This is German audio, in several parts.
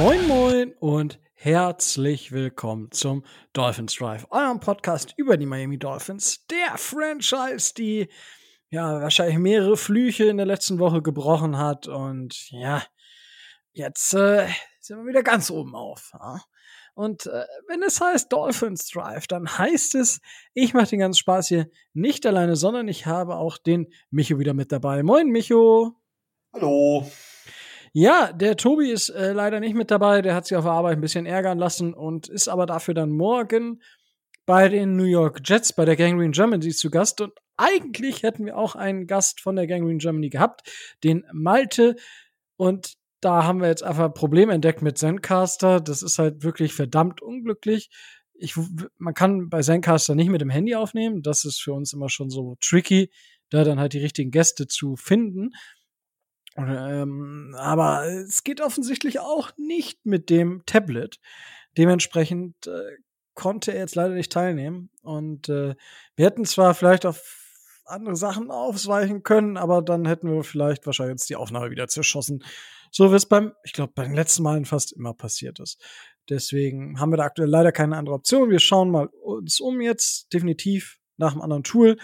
Moin und herzlich willkommen zum Dolphins Drive, eurem Podcast über die Miami Dolphins, der Franchise, die ja wahrscheinlich mehrere Flüche in der letzten Woche gebrochen hat und ja, jetzt äh, sind wir wieder ganz oben auf. Ja? Und äh, wenn es heißt Dolphins Drive, dann heißt es, ich mache den ganzen Spaß hier nicht alleine, sondern ich habe auch den Micho wieder mit dabei. Moin, Micho. Hallo. Ja, der Tobi ist äh, leider nicht mit dabei. Der hat sich auf der Arbeit ein bisschen ärgern lassen und ist aber dafür dann morgen bei den New York Jets bei der Gangrene Germany zu Gast. Und eigentlich hätten wir auch einen Gast von der Gangrene Germany gehabt, den Malte. Und da haben wir jetzt einfach ein Problem entdeckt mit Zencaster. Das ist halt wirklich verdammt unglücklich. Ich, man kann bei Zencaster nicht mit dem Handy aufnehmen. Das ist für uns immer schon so tricky, da dann halt die richtigen Gäste zu finden. Ähm, aber es geht offensichtlich auch nicht mit dem Tablet. Dementsprechend äh, konnte er jetzt leider nicht teilnehmen. Und äh, wir hätten zwar vielleicht auf andere Sachen ausweichen können, aber dann hätten wir vielleicht wahrscheinlich jetzt die Aufnahme wieder zerschossen. So wie es beim, ich glaube, bei den letzten Malen fast immer passiert ist. Deswegen haben wir da aktuell leider keine andere Option. Wir schauen mal uns um jetzt, definitiv nach einem anderen Tool.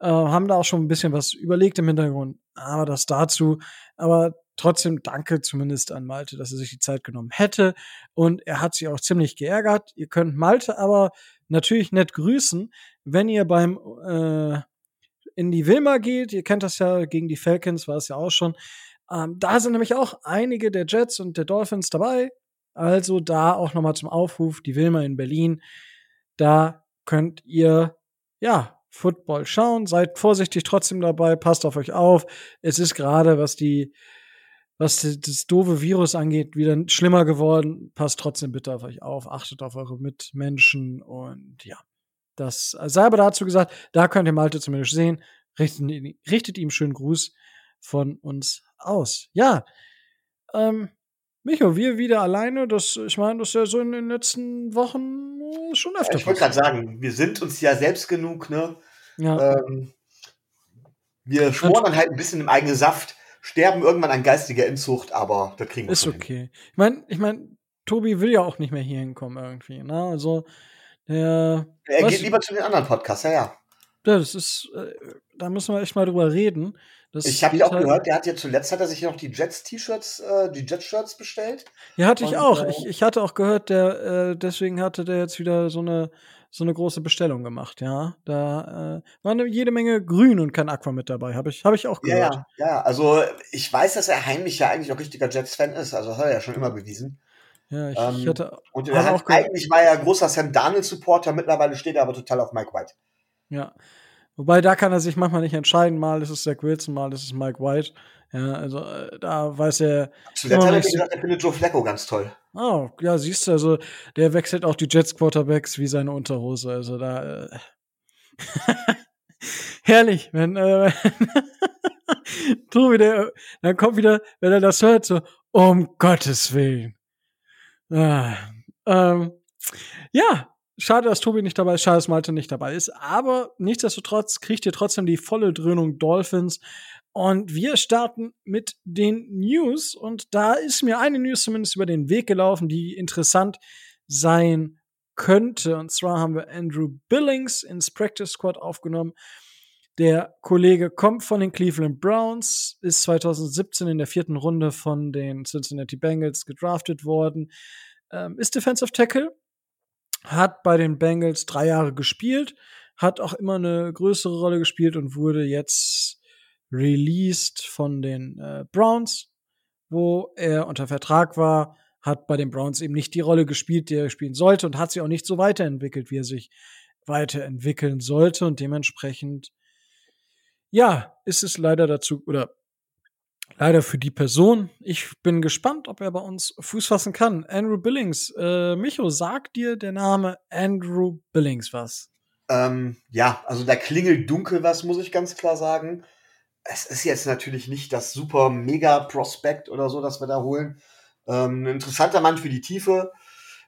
Äh, haben da auch schon ein bisschen was überlegt im Hintergrund, aber das dazu. Aber trotzdem danke zumindest an Malte, dass er sich die Zeit genommen hätte. Und er hat sich auch ziemlich geärgert. Ihr könnt Malte aber natürlich nett grüßen, wenn ihr beim äh, in die Wilma geht. Ihr kennt das ja, gegen die Falcons war es ja auch schon. Ähm, da sind nämlich auch einige der Jets und der Dolphins dabei. Also da auch nochmal zum Aufruf, die Wilma in Berlin. Da könnt ihr, ja, Football schauen. Seid vorsichtig trotzdem dabei, passt auf euch auf. Es ist gerade, was die, was das doofe Virus angeht, wieder schlimmer geworden. Passt trotzdem bitte auf euch auf, achtet auf eure Mitmenschen und ja. Das sei aber dazu gesagt, da könnt ihr Malte zumindest sehen. Richtet, richtet ihm schönen Gruß von uns aus. Ja, ähm, Micho, wir wieder alleine. Das, ich meine, das ist ja so in den letzten Wochen äh, schon öfter. Ich wollte gerade sagen, wir sind uns ja selbst genug, ne? Ja. Ähm, wir schmoren dann halt ein bisschen im eigenen Saft, sterben irgendwann an geistiger Inzucht, aber das kriegen wir Ist okay. Hin. Ich meine, ich mein, Tobi will ja auch nicht mehr hier hinkommen irgendwie. Ne? Also, der. Er geht lieber zu den anderen Podcasts, ja, ja. Ja, das ist, äh, da müssen wir echt mal drüber reden. Das ich habe ja auch halt gehört, der hat ja zuletzt hat er sich noch die Jets-T-Shirts, äh, die Jets-Shirts bestellt. Ja, hatte ich Und, auch. Äh, ich, ich hatte auch gehört, der, äh, deswegen hatte der jetzt wieder so eine so eine große Bestellung gemacht, ja. Da äh, war eine, jede Menge Grün und kein Aqua mit dabei, habe ich, hab ich auch gehört. Ja, ja, ja, also ich weiß, dass er heimlich ja eigentlich auch richtiger Jets-Fan ist, also das hat er ja schon immer bewiesen. Ja, ich, ähm, ich hatte. Und er hat auch eigentlich war er großer Sam Darnold-Supporter, mittlerweile steht er aber total auf Mike White. Ja. Wobei da kann er sich manchmal nicht entscheiden, mal ist es Zach Wilson, mal ist es Mike White. Ja, also äh, da weiß er. Zuletzt hat er gesagt, er findet Joe Flacco ganz toll. Oh, ja, siehst du, also der wechselt auch die Jets Quarterbacks wie seine Unterhose. Also da. Äh Herrlich, wenn äh, Tobi, der, dann kommt wieder, wenn er das hört, so, um Gottes Willen. Ah, ähm, ja, schade, dass Tobi nicht dabei ist, schade, dass Malte nicht dabei ist, aber nichtsdestotrotz kriegt ihr trotzdem die volle Dröhnung Dolphins und wir starten mit den News. Und da ist mir eine News zumindest über den Weg gelaufen, die interessant sein könnte. Und zwar haben wir Andrew Billings ins Practice Squad aufgenommen. Der Kollege kommt von den Cleveland Browns, ist 2017 in der vierten Runde von den Cincinnati Bengals gedraftet worden, ähm, ist Defensive Tackle, hat bei den Bengals drei Jahre gespielt, hat auch immer eine größere Rolle gespielt und wurde jetzt released von den äh, Browns, wo er unter Vertrag war, hat bei den Browns eben nicht die Rolle gespielt, die er spielen sollte und hat sich auch nicht so weiterentwickelt, wie er sich weiterentwickeln sollte und dementsprechend ja, ist es leider dazu oder leider für die Person. Ich bin gespannt, ob er bei uns Fuß fassen kann. Andrew Billings, äh, Micho, sagt dir der Name Andrew Billings was? Ähm, ja, also da klingelt dunkel was, muss ich ganz klar sagen es ist jetzt natürlich nicht das super mega Prospekt oder so, das wir da holen. Ähm, ein interessanter Mann für die Tiefe.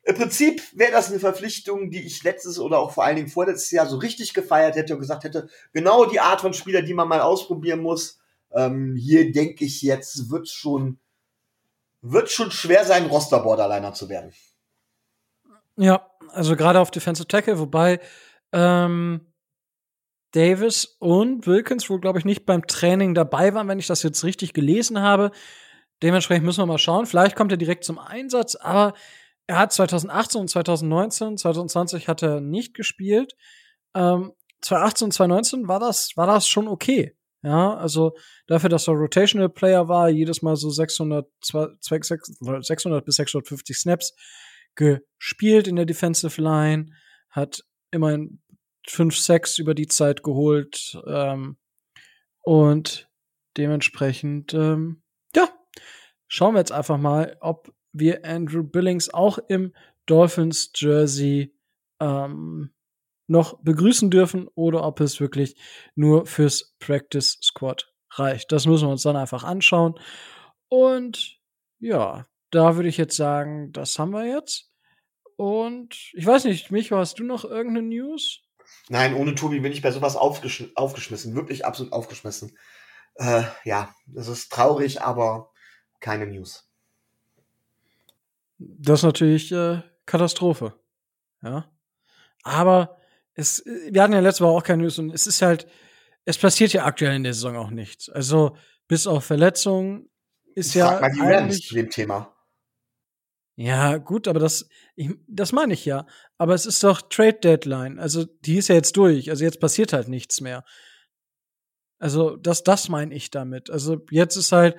Im Prinzip wäre das eine Verpflichtung, die ich letztes oder auch vor allen Dingen vorletztes Jahr so richtig gefeiert hätte und gesagt hätte, genau die Art von Spieler, die man mal ausprobieren muss. Ähm, hier denke ich jetzt, wird schon wird schon schwer sein, Roster-Borderliner zu werden. Ja, also gerade auf Defensive Tackle, wobei ähm, Davis und Wilkins wohl, glaube ich, nicht beim Training dabei waren, wenn ich das jetzt richtig gelesen habe. Dementsprechend müssen wir mal schauen. Vielleicht kommt er direkt zum Einsatz, aber er hat 2018 und 2019, 2020 hat er nicht gespielt. Ähm, 2018 und 2019 war das, war das schon okay. Ja, also dafür, dass er Rotational Player war, jedes Mal so 600, 600 bis 650 Snaps gespielt in der Defensive Line, hat immerhin 5, 6 über die Zeit geholt ähm, und dementsprechend, ähm, ja, schauen wir jetzt einfach mal, ob wir Andrew Billings auch im Dolphins Jersey ähm, noch begrüßen dürfen oder ob es wirklich nur fürs Practice Squad reicht. Das müssen wir uns dann einfach anschauen. Und ja, da würde ich jetzt sagen, das haben wir jetzt. Und ich weiß nicht, Micho, hast du noch irgendeine News? Nein, ohne Tobi bin ich bei sowas aufgesch aufgeschmissen. Wirklich absolut aufgeschmissen. Äh, ja, das ist traurig, aber keine News. Das ist natürlich äh, Katastrophe. Ja. Aber es, wir hatten ja letzte Woche auch keine News und es ist halt, es passiert ja aktuell in der Saison auch nichts. Also bis auf Verletzungen ist ja. Frag mal die Rams zu dem Thema. Ja, gut, aber das, ich, das meine ich ja. Aber es ist doch Trade Deadline. Also, die ist ja jetzt durch. Also, jetzt passiert halt nichts mehr. Also, das, das meine ich damit. Also, jetzt ist halt,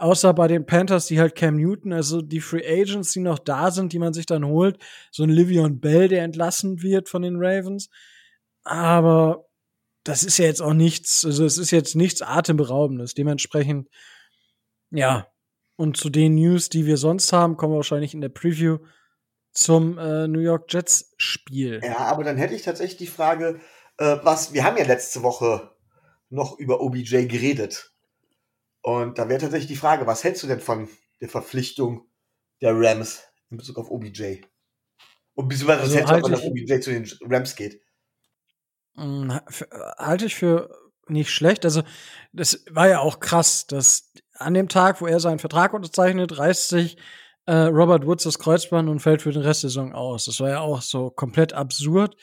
außer bei den Panthers, die halt Cam Newton, also die Free Agents, die noch da sind, die man sich dann holt, so ein Livion Bell, der entlassen wird von den Ravens. Aber das ist ja jetzt auch nichts, also es ist jetzt nichts Atemberaubendes. Dementsprechend, ja. Und zu den News, die wir sonst haben, kommen wir wahrscheinlich in der Preview zum äh, New York Jets Spiel. Ja, aber dann hätte ich tatsächlich die Frage, äh, was, wir haben ja letzte Woche noch über OBJ geredet. Und da wäre tatsächlich die Frage, was hältst du denn von der Verpflichtung der Rams in Bezug auf OBJ? Und beziehungsweise was also hältst du, wenn OBJ zu den Rams geht? Hm, halte ich für nicht schlecht. Also, das war ja auch krass, dass an dem Tag, wo er seinen Vertrag unterzeichnet, reißt sich äh, Robert Woods das Kreuzband und fällt für den Rest der Saison aus. Das war ja auch so komplett absurd.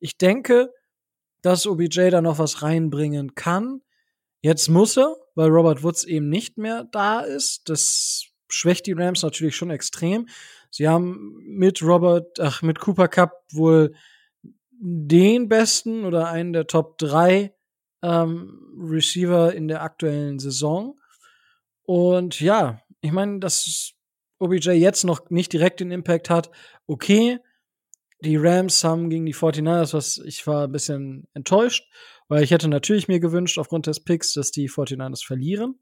Ich denke, dass OBJ da noch was reinbringen kann. Jetzt muss er, weil Robert Woods eben nicht mehr da ist. Das schwächt die Rams natürlich schon extrem. Sie haben mit Robert, ach, mit Cooper Cup wohl den besten oder einen der Top 3 ähm, Receiver in der aktuellen Saison. Und ja, ich meine, dass OBJ jetzt noch nicht direkt den Impact hat, okay. Die Rams haben gegen die 49ers, was ich war ein bisschen enttäuscht, weil ich hätte natürlich mir gewünscht, aufgrund des Picks, dass die 49ers verlieren.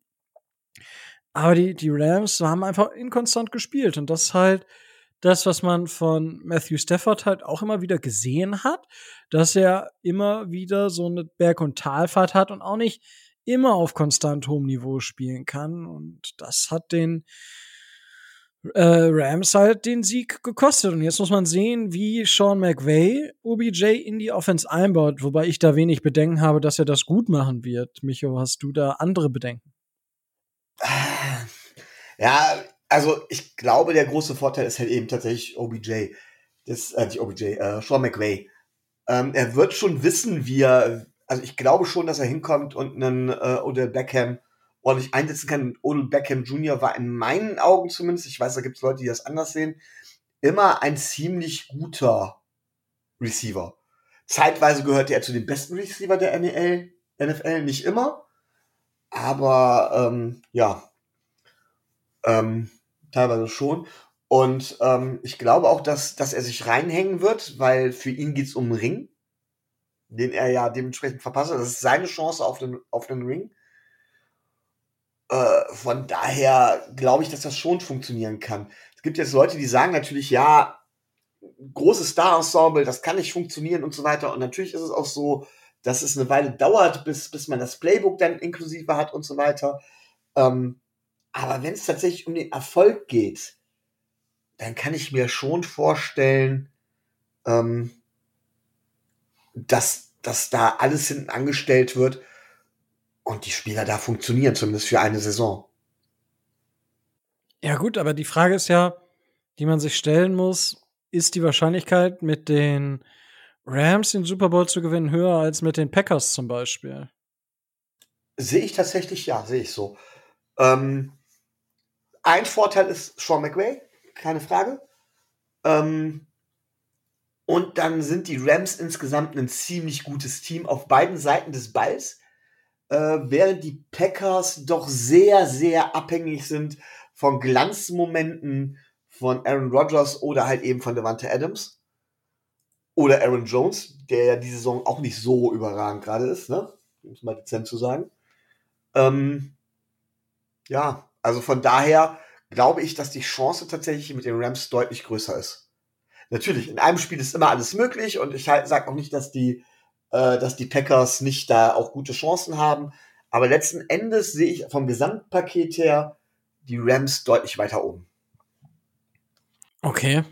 Aber die, die Rams haben einfach inkonstant gespielt. Und das ist halt das, was man von Matthew Stafford halt auch immer wieder gesehen hat, dass er immer wieder so eine Berg- und Talfahrt hat und auch nicht immer auf konstant hohem Niveau spielen kann. Und das hat den äh, Rams halt den Sieg gekostet. Und jetzt muss man sehen, wie Sean McVay OBJ in die Offense einbaut, wobei ich da wenig Bedenken habe, dass er das gut machen wird. Micho, hast du da andere Bedenken? Ja, also ich glaube, der große Vorteil ist halt eben tatsächlich OBJ. Das, äh, nicht OBJ, äh, Sean McVay. Ähm, er wird schon wissen, wie er, also ich glaube schon, dass er hinkommt und einen äh, Odell Beckham ordentlich einsetzen kann. Odell Beckham Jr. war in meinen Augen zumindest, ich weiß, da gibt es Leute, die das anders sehen, immer ein ziemlich guter Receiver. Zeitweise gehörte er zu den besten Receiver der NL, NFL, nicht immer. Aber ähm, ja, ähm, teilweise schon. Und ähm, ich glaube auch, dass, dass er sich reinhängen wird, weil für ihn geht's um Ring, den er ja dementsprechend verpasst. Das ist seine Chance auf den, auf den Ring. Äh, von daher glaube ich, dass das schon funktionieren kann. Es gibt jetzt Leute, die sagen natürlich, ja, großes Star-Ensemble, das kann nicht funktionieren und so weiter. Und natürlich ist es auch so, dass es eine Weile dauert, bis, bis man das Playbook dann inklusive hat und so weiter. Ähm, aber wenn es tatsächlich um den Erfolg geht, dann kann ich mir schon vorstellen, ähm, dass, dass da alles hinten angestellt wird, und die Spieler da funktionieren, zumindest für eine Saison. Ja, gut, aber die Frage ist ja, die man sich stellen muss, ist die Wahrscheinlichkeit, mit den Rams den Super Bowl zu gewinnen, höher als mit den Packers zum Beispiel? Sehe ich tatsächlich, ja, sehe ich so. Ähm, ein Vorteil ist Sean McVay, keine Frage. Ähm, und dann sind die Rams insgesamt ein ziemlich gutes Team auf beiden Seiten des Balls, äh, während die Packers doch sehr, sehr abhängig sind von Glanzmomenten von Aaron Rodgers oder halt eben von Devante Adams. Oder Aaron Jones, der ja diese Saison auch nicht so überragend gerade ist, ne? Um es mal dezent zu sagen. Ähm, ja, also von daher glaube ich, dass die Chance tatsächlich mit den Rams deutlich größer ist. Natürlich, in einem Spiel ist immer alles möglich und ich halt, sage auch nicht, dass die, äh, dass die Packers nicht da auch gute Chancen haben. Aber letzten Endes sehe ich vom Gesamtpaket her die Rams deutlich weiter oben. Okay.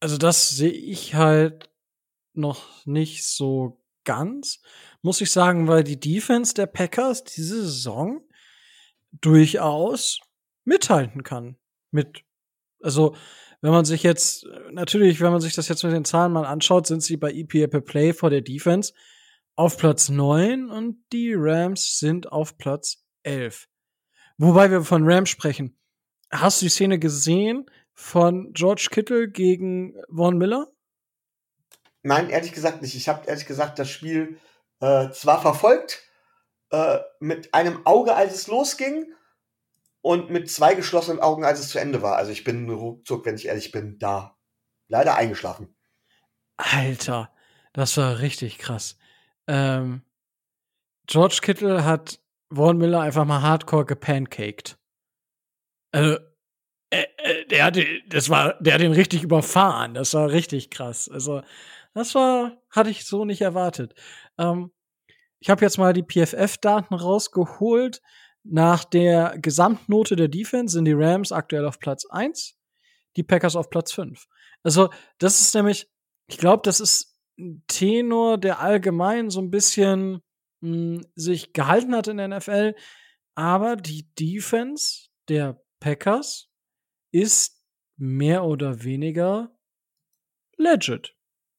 Also das sehe ich halt noch nicht so ganz, muss ich sagen, weil die Defense der Packers diese Saison durchaus mithalten kann. Mit, also, wenn man sich jetzt, natürlich, wenn man sich das jetzt mit den Zahlen mal anschaut, sind sie bei EPA per Play vor der Defense auf Platz 9 und die Rams sind auf Platz 11. Wobei wir von Rams sprechen. Hast du die Szene gesehen von George Kittle gegen Vaughn Miller? Nein, ehrlich gesagt nicht. Ich habe ehrlich gesagt das Spiel äh, zwar verfolgt, äh, mit einem Auge, als es losging, und mit zwei geschlossenen Augen, als es zu Ende war. Also ich bin ruckzuck, wenn ich ehrlich bin, da leider eingeschlafen. Alter, das war richtig krass. Ähm, George Kittle hat Vaughn Miller einfach mal hardcore gepancaked. Also, äh, äh, der hatte, das war, der hat ihn richtig überfahren. Das war richtig krass. Also, das war, hatte ich so nicht erwartet. Ähm, ich habe jetzt mal die PFF-Daten rausgeholt. Nach der Gesamtnote der Defense sind die Rams aktuell auf Platz 1, die Packers auf Platz 5. Also, das ist nämlich, ich glaube, das ist ein Tenor, der allgemein so ein bisschen mh, hm, sich gehalten hat in der NFL. Aber die Defense der Packers ist mehr oder weniger legit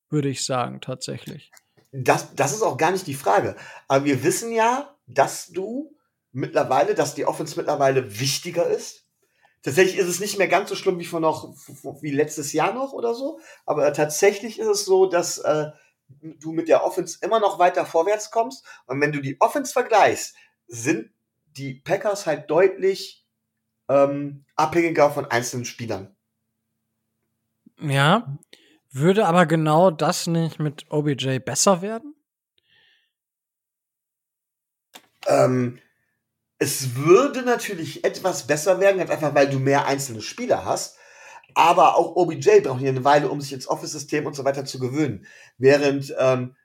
würde ich sagen, tatsächlich. Das, das ist auch gar nicht die Frage. Aber wir wissen ja, dass du mittlerweile, dass die Offense mittlerweile wichtiger ist. Tatsächlich ist es nicht mehr ganz so schlimm wie vor noch, wie letztes Jahr noch oder so. Aber tatsächlich ist es so, dass äh, du mit der Offense immer noch weiter vorwärts kommst. Und wenn du die Offense vergleichst, sind die Packers halt deutlich ähm, abhängiger von einzelnen Spielern. Ja, würde aber genau das nicht mit OBJ besser werden? Ähm, es würde natürlich etwas besser werden, einfach weil du mehr einzelne Spieler hast. Aber auch OBJ braucht hier eine Weile, um sich ins Office-System und so weiter zu gewöhnen. Während ähm,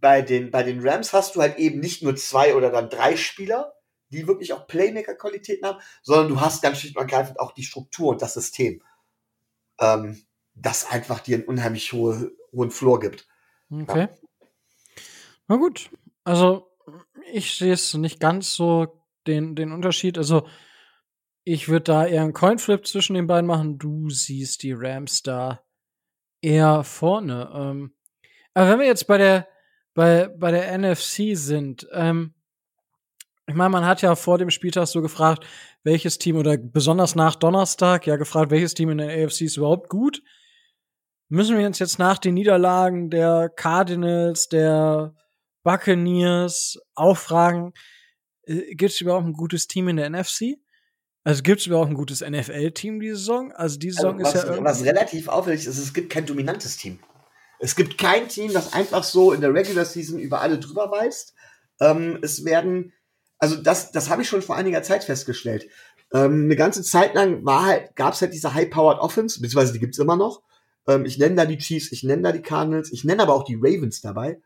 bei, den, bei den Rams hast du halt eben nicht nur zwei oder dann drei Spieler, die wirklich auch Playmaker-Qualitäten haben, sondern du hast ganz schlicht und ergreifend auch die Struktur und das System. Ähm, das einfach dir einen unheimlich hohe, hohen Floor gibt. Okay. Ja. Na gut. Also, ich sehe es nicht ganz so den, den Unterschied. Also, ich würde da eher einen Coinflip zwischen den beiden machen. Du siehst die Rams da eher vorne. Ähm, aber wenn wir jetzt bei der, bei, bei der NFC sind, ähm, ich meine, man hat ja vor dem Spieltag so gefragt, welches Team oder besonders nach Donnerstag ja gefragt, welches Team in der AFC ist überhaupt gut müssen wir uns jetzt nach den Niederlagen der Cardinals, der Buccaneers auch fragen, äh, gibt es überhaupt ein gutes Team in der NFC? Also gibt es überhaupt ein gutes NFL-Team diese Saison? Also diese Saison also, was, ist ja Was relativ auffällig ist, es gibt kein dominantes Team. Es gibt kein Team, das einfach so in der Regular Season über alle drüber weist. Ähm, es werden, also das, das habe ich schon vor einiger Zeit festgestellt. Ähm, eine ganze Zeit lang war halt, gab es halt diese High-Powered Offense, beziehungsweise die gibt es immer noch. Ähm, ich nenne da die Chiefs, ich nenne da die Cardinals, ich nenne aber auch die Ravens dabei.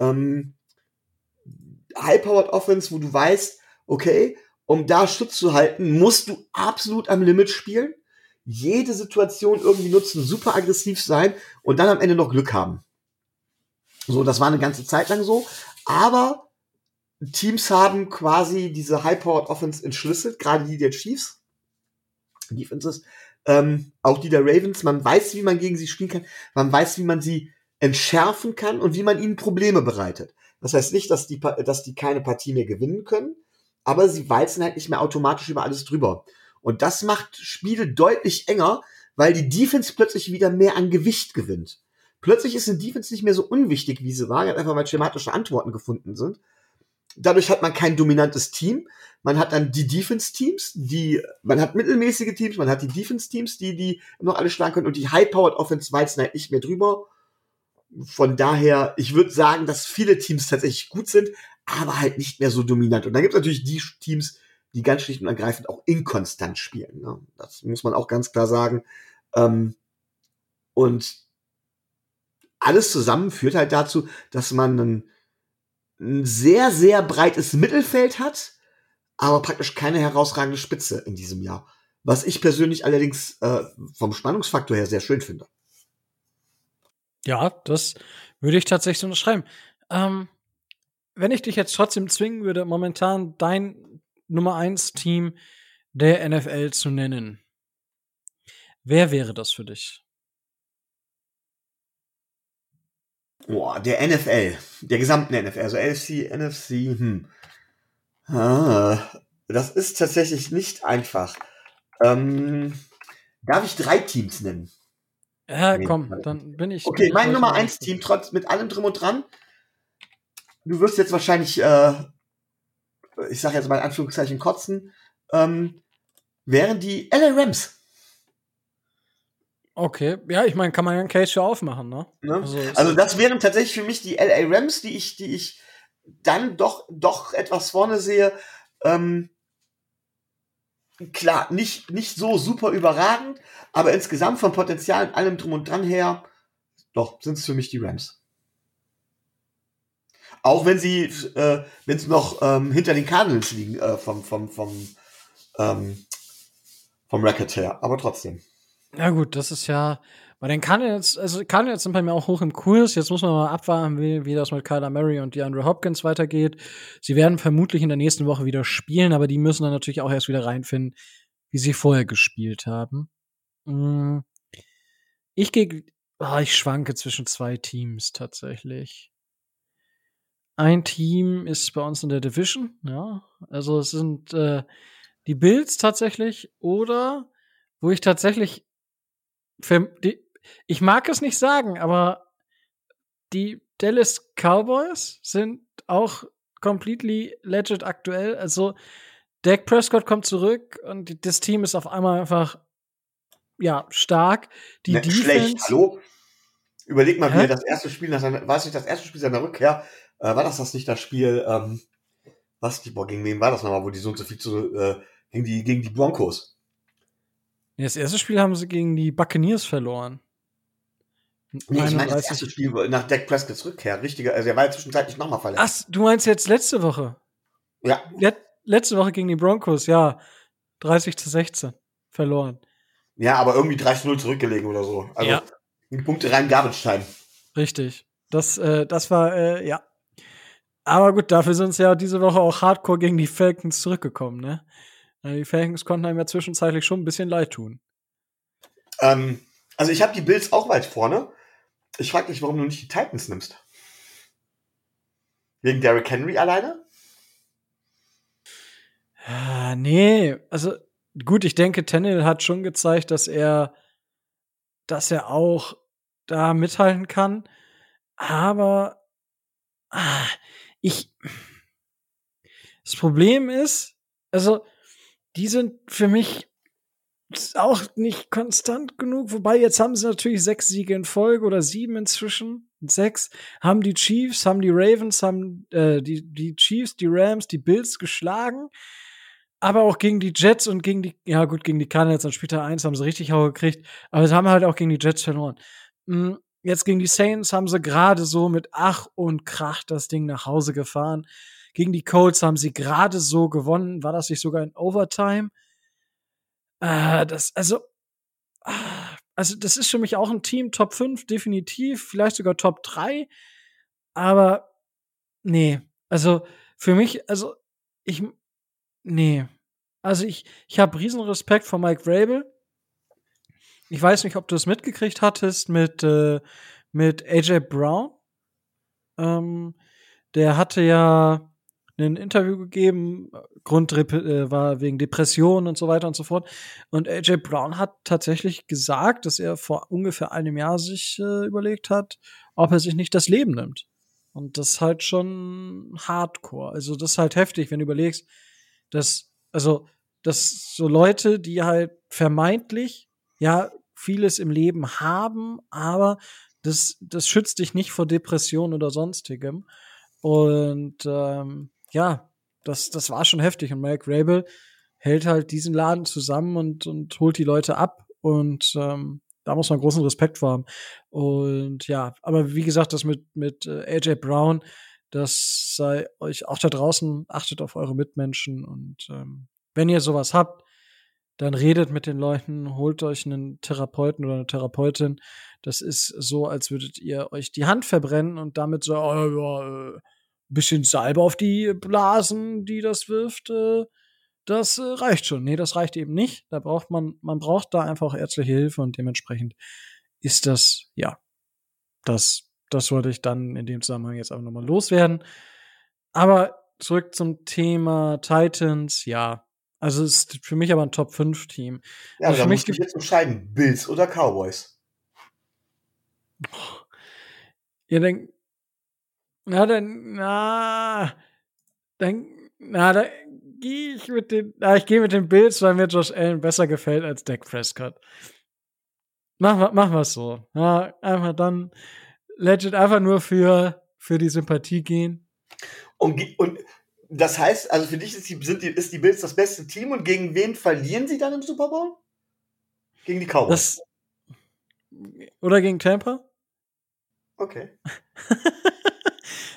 Ähm, High-Powered Offense, wo du weißt, okay, um da Schutz zu halten, musst du absolut am Limit spielen, jede Situation irgendwie nutzen, super aggressiv sein und dann am Ende noch Glück haben. So, das war eine ganze Zeit lang so, aber Teams haben quasi diese High-Powered Offense entschlüsselt, gerade die der Chiefs. Defenses, ähm, auch die der Ravens. Man weiß, wie man gegen sie spielen kann. Man weiß, wie man sie entschärfen kann und wie man ihnen Probleme bereitet. Das heißt nicht, dass die, dass die keine Partie mehr gewinnen können, aber sie walzen halt nicht mehr automatisch über alles drüber. Und das macht Spiele deutlich enger, weil die Defense plötzlich wieder mehr an Gewicht gewinnt. Plötzlich ist eine Defense nicht mehr so unwichtig, wie sie war, einfach weil schematische Antworten gefunden sind. Dadurch hat man kein dominantes Team. Man hat dann die Defense-Teams, die, man hat mittelmäßige Teams, man hat die Defense-Teams, die, die noch alle schlagen können und die High-Powered Offense walzen halt nicht mehr drüber. Von daher, ich würde sagen, dass viele Teams tatsächlich gut sind, aber halt nicht mehr so dominant. Und dann gibt es natürlich die Teams, die ganz schlicht und ergreifend auch inkonstant spielen. Ne? Das muss man auch ganz klar sagen. Ähm, und alles zusammen führt halt dazu, dass man ein, ein sehr, sehr breites Mittelfeld hat, aber praktisch keine herausragende Spitze in diesem Jahr. Was ich persönlich allerdings äh, vom Spannungsfaktor her sehr schön finde. Ja, das würde ich tatsächlich unterschreiben. Ähm, wenn ich dich jetzt trotzdem zwingen würde, momentan dein Nummer 1 Team der NFL zu nennen, wer wäre das für dich? Boah, der NFL, der gesamten NFL, also LC, NFC, hm. Ah, das ist tatsächlich nicht einfach. Ähm, darf ich drei Teams nennen? Ja, komm, dann bin ich. Okay, mein Nummer 1 Team, trotz mit allem drum und dran. Du wirst jetzt wahrscheinlich, äh, ich sage jetzt mal in Anführungszeichen kotzen, ähm, wären die LA Rams. Okay, ja, ich meine, kann man ja einen Case schon aufmachen, ne? ne? Also, also, das wären tatsächlich für mich die LA Rams, die ich, die ich dann doch, doch etwas vorne sehe. Ähm, klar, nicht, nicht so super überragend, aber insgesamt vom Potenzial und allem drum und dran her, doch, sind es für mich die Rams. Auch wenn sie, äh, wenn sie noch ähm, hinter den Cardinals liegen, äh, vom, vom, vom, ähm, vom Record her, aber trotzdem. Ja gut, das ist ja, bei den Cardinals, also Cardinals sind bei mir auch hoch im Kurs. Jetzt muss man mal abwarten, wie, wie das mit Kyler Murray und DeAndre Hopkins weitergeht. Sie werden vermutlich in der nächsten Woche wieder spielen, aber die müssen dann natürlich auch erst wieder reinfinden, wie sie vorher gespielt haben. Mm. Ich gehe, oh, ich schwanke zwischen zwei Teams tatsächlich. Ein Team ist bei uns in der Division, ja. Also es sind äh, die Bills tatsächlich oder wo ich tatsächlich für die, ich mag es nicht sagen, aber die Dallas Cowboys sind auch completely legit aktuell. Also Dak Prescott kommt zurück und das Team ist auf einmal einfach ja stark. Die ne, Defense, schlecht. Hallo. Überleg mal, wie er das erste Spiel nach seiner, war es nicht das erste Spiel seiner Rückkehr? Äh, war das das nicht das Spiel? Ähm, was die boah, gegen wen war das nochmal, wo die so und so viel zu äh, gegen die gegen die Broncos? Das erste Spiel haben sie gegen die Buccaneers verloren. Nee, ich meine das erste Spiel nach Dak Prescott's Rückkehr. Richtiger, also er war ja zwischenzeitlich nochmal verletzt. Ach, du meinst jetzt letzte Woche? Ja. Let letzte Woche gegen die Broncos, ja. 30 zu 16 verloren. Ja, aber irgendwie 30 0 zurückgelegen oder so. Also ja. Punkte rein Gabelstein. Richtig. Das, äh, das war, äh, ja. Aber gut, dafür sind sie ja diese Woche auch hardcore gegen die Falcons zurückgekommen, ne? Die Falcons konnten einem ja zwischenzeitlich schon ein bisschen leid tun. Ähm, also ich habe die Bills auch weit vorne. Ich frage dich, warum du nicht die Titans nimmst. Wegen Derrick Henry alleine? Ah, nee, also gut, ich denke, Tennell hat schon gezeigt, dass er, dass er auch da mithalten kann. Aber ah, ich, das Problem ist, also die sind für mich auch nicht konstant genug. Wobei jetzt haben sie natürlich sechs Siege in Folge oder sieben inzwischen. Sechs haben die Chiefs, haben die Ravens, haben äh, die, die Chiefs, die Rams, die Bills geschlagen. Aber auch gegen die Jets und gegen die, ja gut, gegen die Cardinals und später eins haben sie richtig Hau gekriegt. Aber sie haben halt auch gegen die Jets verloren. Mm, jetzt gegen die Saints haben sie gerade so mit Ach und Krach das Ding nach Hause gefahren. Gegen die Colts haben sie gerade so gewonnen. War das nicht sogar in Overtime? Äh, das, also, ah, also, das ist für mich auch ein Team Top 5, definitiv, vielleicht sogar Top 3. Aber, nee, also, für mich, also, ich, nee, Also ich, ich habe riesen Respekt vor Mike Vrabel. Ich weiß nicht, ob du es mitgekriegt hattest mit, äh, mit AJ Brown. Ähm, der hatte ja ein Interview gegeben, Grund äh, war wegen Depressionen und so weiter und so fort. Und AJ Brown hat tatsächlich gesagt, dass er vor ungefähr einem Jahr sich äh, überlegt hat, ob er sich nicht das Leben nimmt. Und das ist halt schon hardcore. Also das ist halt heftig, wenn du überlegst, dass, also, dass so Leute, die halt vermeintlich, ja, vieles im Leben haben, aber das, das schützt dich nicht vor Depressionen oder sonstigem. Und ähm, ja, das, das war schon heftig. Und Mike Rabel hält halt diesen Laden zusammen und, und holt die Leute ab. Und ähm, da muss man großen Respekt vor haben. Und ja, aber wie gesagt, das mit, mit äh, AJ Brown, das sei euch auch da draußen, achtet auf eure Mitmenschen und ähm, wenn ihr sowas habt, dann redet mit den Leuten, holt euch einen Therapeuten oder eine Therapeutin. Das ist so, als würdet ihr euch die Hand verbrennen und damit so, oh, ja, äh, bisschen Salbe auf die Blasen, die das wirft, äh, das äh, reicht schon. Nee, das reicht eben nicht. Da braucht man, man braucht da einfach ärztliche Hilfe und dementsprechend ist das, ja, das, das wollte ich dann in dem Zusammenhang jetzt auch nochmal loswerden. Aber zurück zum Thema Titans, ja. Also es ist für mich aber ein Top 5 Team. Ja, also da musst du jetzt entscheiden, Bills oder Cowboys. Ihr denkt, na, dann, na, dann, na, da gehe ich mit den, na, ich gehe mit den Bills, weil mir Josh Allen besser gefällt als Dak Prescott. Machen wir es so. Ja, einfach dann legit einfach nur für, für die Sympathie gehen. Und, und das heißt, also für dich ist die, sind die, ist die Bills das beste Team und gegen wen verlieren sie dann im Super Bowl? Gegen die Cowboys. Das, oder gegen Tampa? Okay.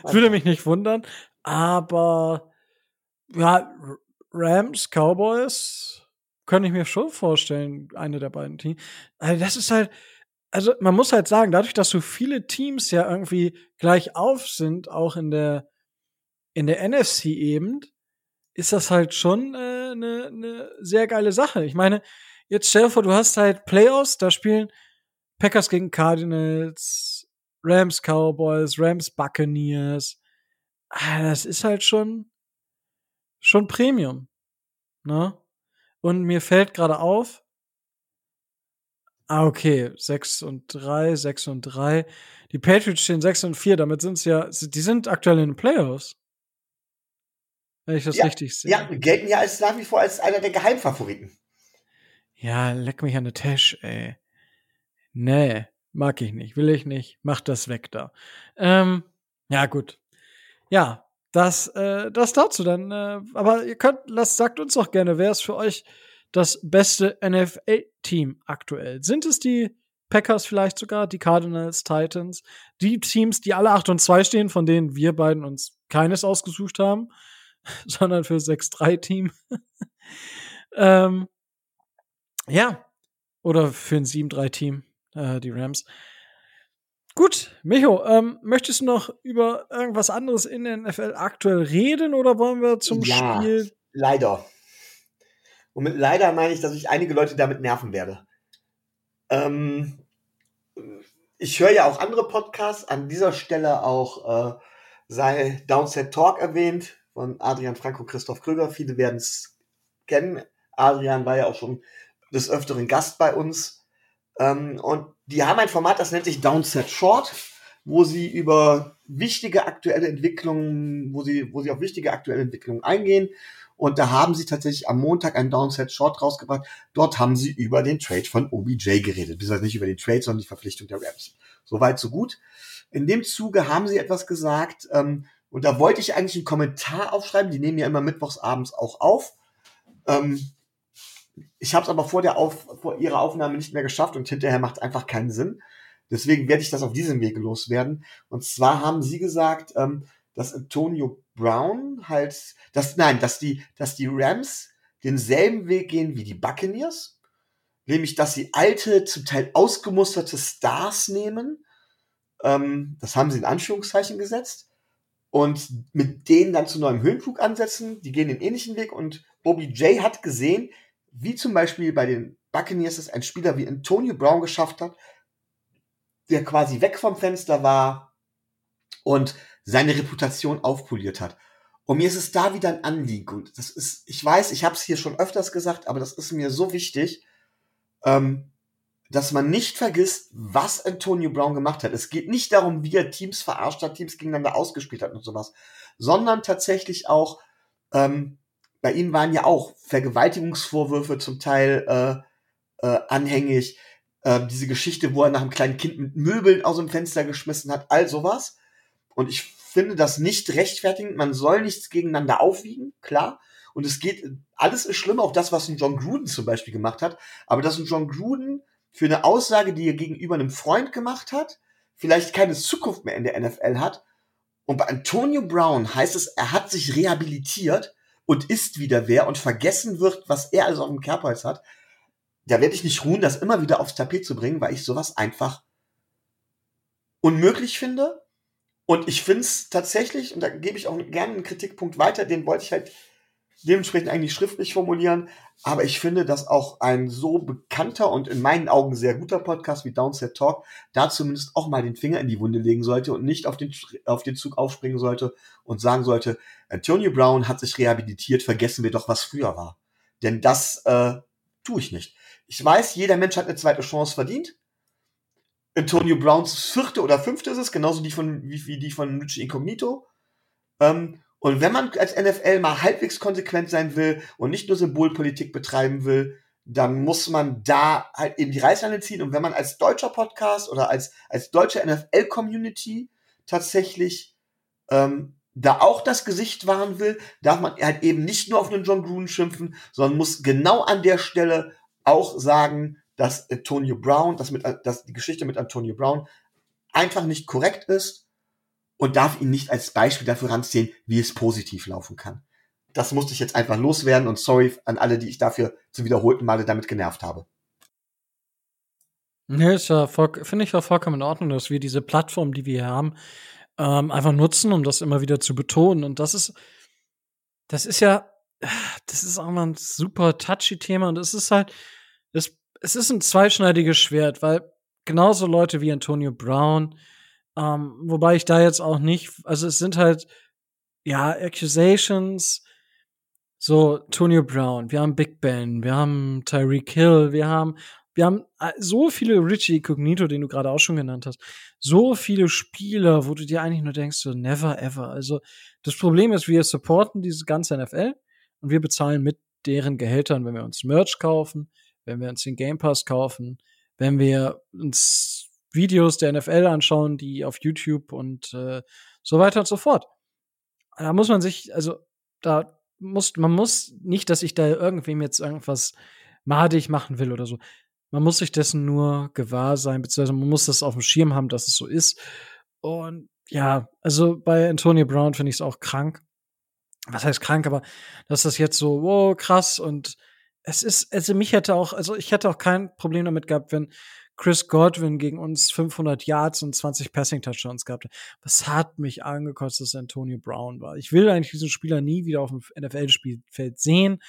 Würde mich nicht wundern. Aber ja, Rams, Cowboys, könnte ich mir schon vorstellen, eine der beiden Teams. Also das ist halt, also man muss halt sagen, dadurch, dass so viele Teams ja irgendwie gleich auf sind, auch in der in der NFC eben, ist das halt schon eine äh, ne, ne sehr geile Sache. Ich meine, jetzt stell dir vor, du hast halt Playoffs, da spielen Packers gegen Cardinals, Rams Cowboys, Rams Buccaneers. Ah, das ist halt schon, schon Premium. Ne? Und mir fällt gerade auf, ah, okay, 6 und 3, 6 und 3. Die Patriots stehen 6 und 4, damit sind es ja, die sind aktuell in den Playoffs. Wenn ich das ja, richtig sehe. Ja, gelten ja als nach wie vor als einer der Geheimfavoriten. Ja, leck mich an der Tash, ey. Nee. Mag ich nicht, will ich nicht, mach das weg da. Ähm, ja, gut. Ja, das, äh, das dazu dann. Äh, aber ihr könnt, lasst, sagt uns doch gerne, wer ist für euch das beste NFL-Team aktuell? Sind es die Packers vielleicht sogar, die Cardinals, Titans, die Teams, die alle 8 und 2 stehen, von denen wir beiden uns keines ausgesucht haben, sondern für 6-3-Team. ähm, ja, oder für ein 7-3-Team äh, die Rams. Gut, Micho, ähm, möchtest du noch über irgendwas anderes in der NFL aktuell reden oder wollen wir zum ja, Spiel? Leider. Und mit leider meine ich, dass ich einige Leute damit nerven werde. Ähm, ich höre ja auch andere Podcasts, an dieser Stelle auch äh, sei Downset Talk erwähnt von Adrian Franco, Christoph Krüger. Viele werden es kennen. Adrian war ja auch schon des Öfteren Gast bei uns. Ähm, und die haben ein Format, das nennt sich Downset Short, wo sie über wichtige aktuelle Entwicklungen, wo sie, wo sie auf wichtige aktuelle Entwicklungen eingehen. Und da haben sie tatsächlich am Montag ein Downset Short rausgebracht. Dort haben sie über den Trade von OBJ geredet. Beziehungsweise nicht über den Trade, sondern die Verpflichtung der Rams. Soweit, so gut. In dem Zuge haben sie etwas gesagt, ähm, und da wollte ich eigentlich einen Kommentar aufschreiben. Die nehmen ja immer mittwochs abends auch auf. Ähm, ich habe es aber vor, der auf, vor ihrer Aufnahme nicht mehr geschafft und hinterher macht es einfach keinen Sinn. Deswegen werde ich das auf diesem Wege loswerden. Und zwar haben sie gesagt, ähm, dass Antonio Brown halt, dass, nein, dass die, dass die Rams denselben Weg gehen wie die Buccaneers. Nämlich, dass sie alte, zum Teil ausgemusterte Stars nehmen. Ähm, das haben sie in Anführungszeichen gesetzt. und mit denen dann zu neuem Höhenflug ansetzen. Die gehen den ähnlichen Weg und OBJ hat gesehen, wie zum Beispiel bei den Buccaneers es ein Spieler wie Antonio Brown geschafft hat, der quasi weg vom Fenster war und seine Reputation aufpoliert hat. Und mir ist es da wieder ein Anliegen. Und das ist, ich weiß, ich habe es hier schon öfters gesagt, aber das ist mir so wichtig, ähm, dass man nicht vergisst, was Antonio Brown gemacht hat. Es geht nicht darum, wie er Teams verarscht hat, Teams gegeneinander ausgespielt hat und sowas, sondern tatsächlich auch, ähm, bei ihm waren ja auch Vergewaltigungsvorwürfe zum Teil äh, äh, anhängig. Äh, diese Geschichte, wo er nach einem kleinen Kind mit Möbeln aus dem Fenster geschmissen hat, all sowas. Und ich finde das nicht rechtfertigend. Man soll nichts gegeneinander aufwiegen, klar. Und es geht, alles ist schlimm, auch das, was ein John Gruden zum Beispiel gemacht hat. Aber dass ein John Gruden für eine Aussage, die er gegenüber einem Freund gemacht hat, vielleicht keine Zukunft mehr in der NFL hat. Und bei Antonio Brown heißt es, er hat sich rehabilitiert und ist wieder wer und vergessen wird, was er alles auf dem Kerbholz hat. Da werde ich nicht ruhen, das immer wieder aufs Tapet zu bringen, weil ich sowas einfach unmöglich finde. Und ich finde es tatsächlich, und da gebe ich auch gerne einen Kritikpunkt weiter, den wollte ich halt dementsprechend eigentlich schriftlich formulieren. Aber ich finde, dass auch ein so bekannter und in meinen Augen sehr guter Podcast wie Downset Talk da zumindest auch mal den Finger in die Wunde legen sollte und nicht auf den, auf den Zug aufspringen sollte und sagen sollte, Antonio Brown hat sich rehabilitiert, vergessen wir doch, was früher war. Denn das äh, tue ich nicht. Ich weiß, jeder Mensch hat eine zweite Chance verdient. Antonio Browns vierte oder fünfte ist es, genauso die von, wie, wie die von Richie Incognito. Ähm, und wenn man als NFL mal halbwegs konsequent sein will und nicht nur Symbolpolitik betreiben will, dann muss man da halt eben die Reißleine ziehen. Und wenn man als deutscher Podcast oder als, als deutsche NFL-Community tatsächlich ähm, da auch das Gesicht wahren will, darf man halt eben nicht nur auf einen John Gruden schimpfen, sondern muss genau an der Stelle auch sagen, dass Antonio Brown, dass, mit, dass die Geschichte mit Antonio Brown einfach nicht korrekt ist und darf ihn nicht als Beispiel dafür ranziehen, wie es positiv laufen kann. Das musste ich jetzt einfach loswerden und sorry an alle, die ich dafür zu wiederholten Male damit genervt habe. Nee, ist ja finde ich ja vollkommen in Ordnung, dass wir diese Plattform, die wir hier haben, ähm, einfach nutzen, um das immer wieder zu betonen. Und das ist, das ist ja, das ist auch mal ein super touchy Thema und es ist halt, es, es ist ein zweischneidiges Schwert, weil genauso Leute wie Antonio Brown, ähm, wobei ich da jetzt auch nicht, also es sind halt, ja, Accusations, so Tonio Brown, wir haben Big Ben, wir haben Tyreek Hill, wir haben, wir haben äh, so viele Richie Cognito, den du gerade auch schon genannt hast, so viele Spieler, wo du dir eigentlich nur denkst, so never ever. Also das Problem ist, wir supporten diese ganze NFL und wir bezahlen mit deren Gehältern, wenn wir uns Merch kaufen, wenn wir uns den Game Pass kaufen, wenn wir uns Videos der NFL anschauen, die auf YouTube und äh, so weiter und so fort. Da muss man sich, also da muss, man muss nicht, dass ich da irgendwem jetzt irgendwas madig machen will oder so. Man muss sich dessen nur gewahr sein, beziehungsweise man muss das auf dem Schirm haben, dass es so ist. Und ja, also bei Antonio Brown finde ich es auch krank. Was heißt krank, aber dass das jetzt so, wow, krass und es ist, also mich hätte auch, also ich hätte auch kein Problem damit gehabt, wenn Chris Godwin gegen uns 500 Yards und 20 Passing Touchdowns gehabt. Was hat mich angekostet, dass Antonio Brown war. Ich will eigentlich diesen Spieler nie wieder auf dem NFL-Spielfeld sehen.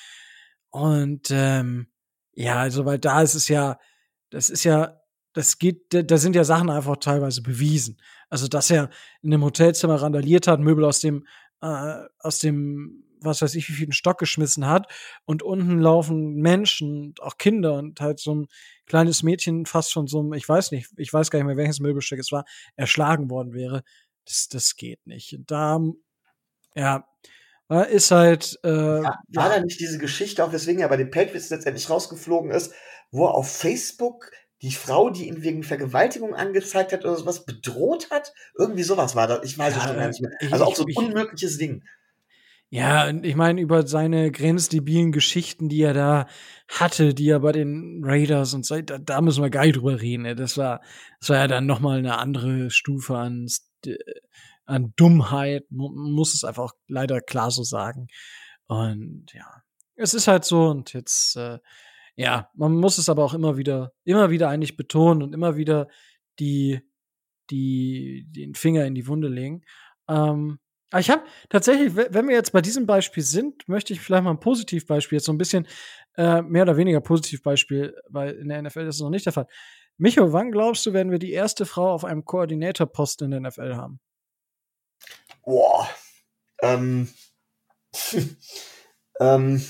Und ähm, ja, also weil da ist es ja, das ist ja, das geht, da sind ja Sachen einfach teilweise bewiesen. Also dass er in einem Hotelzimmer randaliert hat, Möbel aus dem äh, aus dem was weiß ich, wie viel Stock geschmissen hat und unten laufen Menschen, auch Kinder und halt so ein kleines Mädchen fast von so einem, ich weiß nicht, ich weiß gar nicht mehr, welches Möbelstück es war, erschlagen worden wäre. Das, das geht nicht. Da, ja, ist halt. Äh, war, war ja. da nicht diese Geschichte, auch weswegen er bei den Patriots letztendlich rausgeflogen ist, wo er auf Facebook die Frau, die ihn wegen Vergewaltigung angezeigt hat oder sowas, bedroht hat? Irgendwie sowas war das. Ich weiß es schon gar nicht mehr. Also auch so ein unmögliches Ding. Ja, ich meine, über seine grenzdebilen Geschichten, die er da hatte, die er bei den Raiders und so, da, da müssen wir nicht drüber reden. Ey. Das war, das war ja dann nochmal eine andere Stufe an, an Dummheit, muss es einfach leider klar so sagen. Und ja, es ist halt so und jetzt, äh, ja, man muss es aber auch immer wieder, immer wieder eigentlich betonen und immer wieder die, die, den Finger in die Wunde legen. Ähm, ich habe tatsächlich, wenn wir jetzt bei diesem Beispiel sind, möchte ich vielleicht mal ein Positivbeispiel, jetzt so ein bisschen äh, mehr oder weniger Positivbeispiel, weil in der NFL ist es noch nicht der Fall. Micho, wann glaubst du, werden wir die erste Frau auf einem Koordinatorposten in der NFL haben? Boah. Ähm. ähm.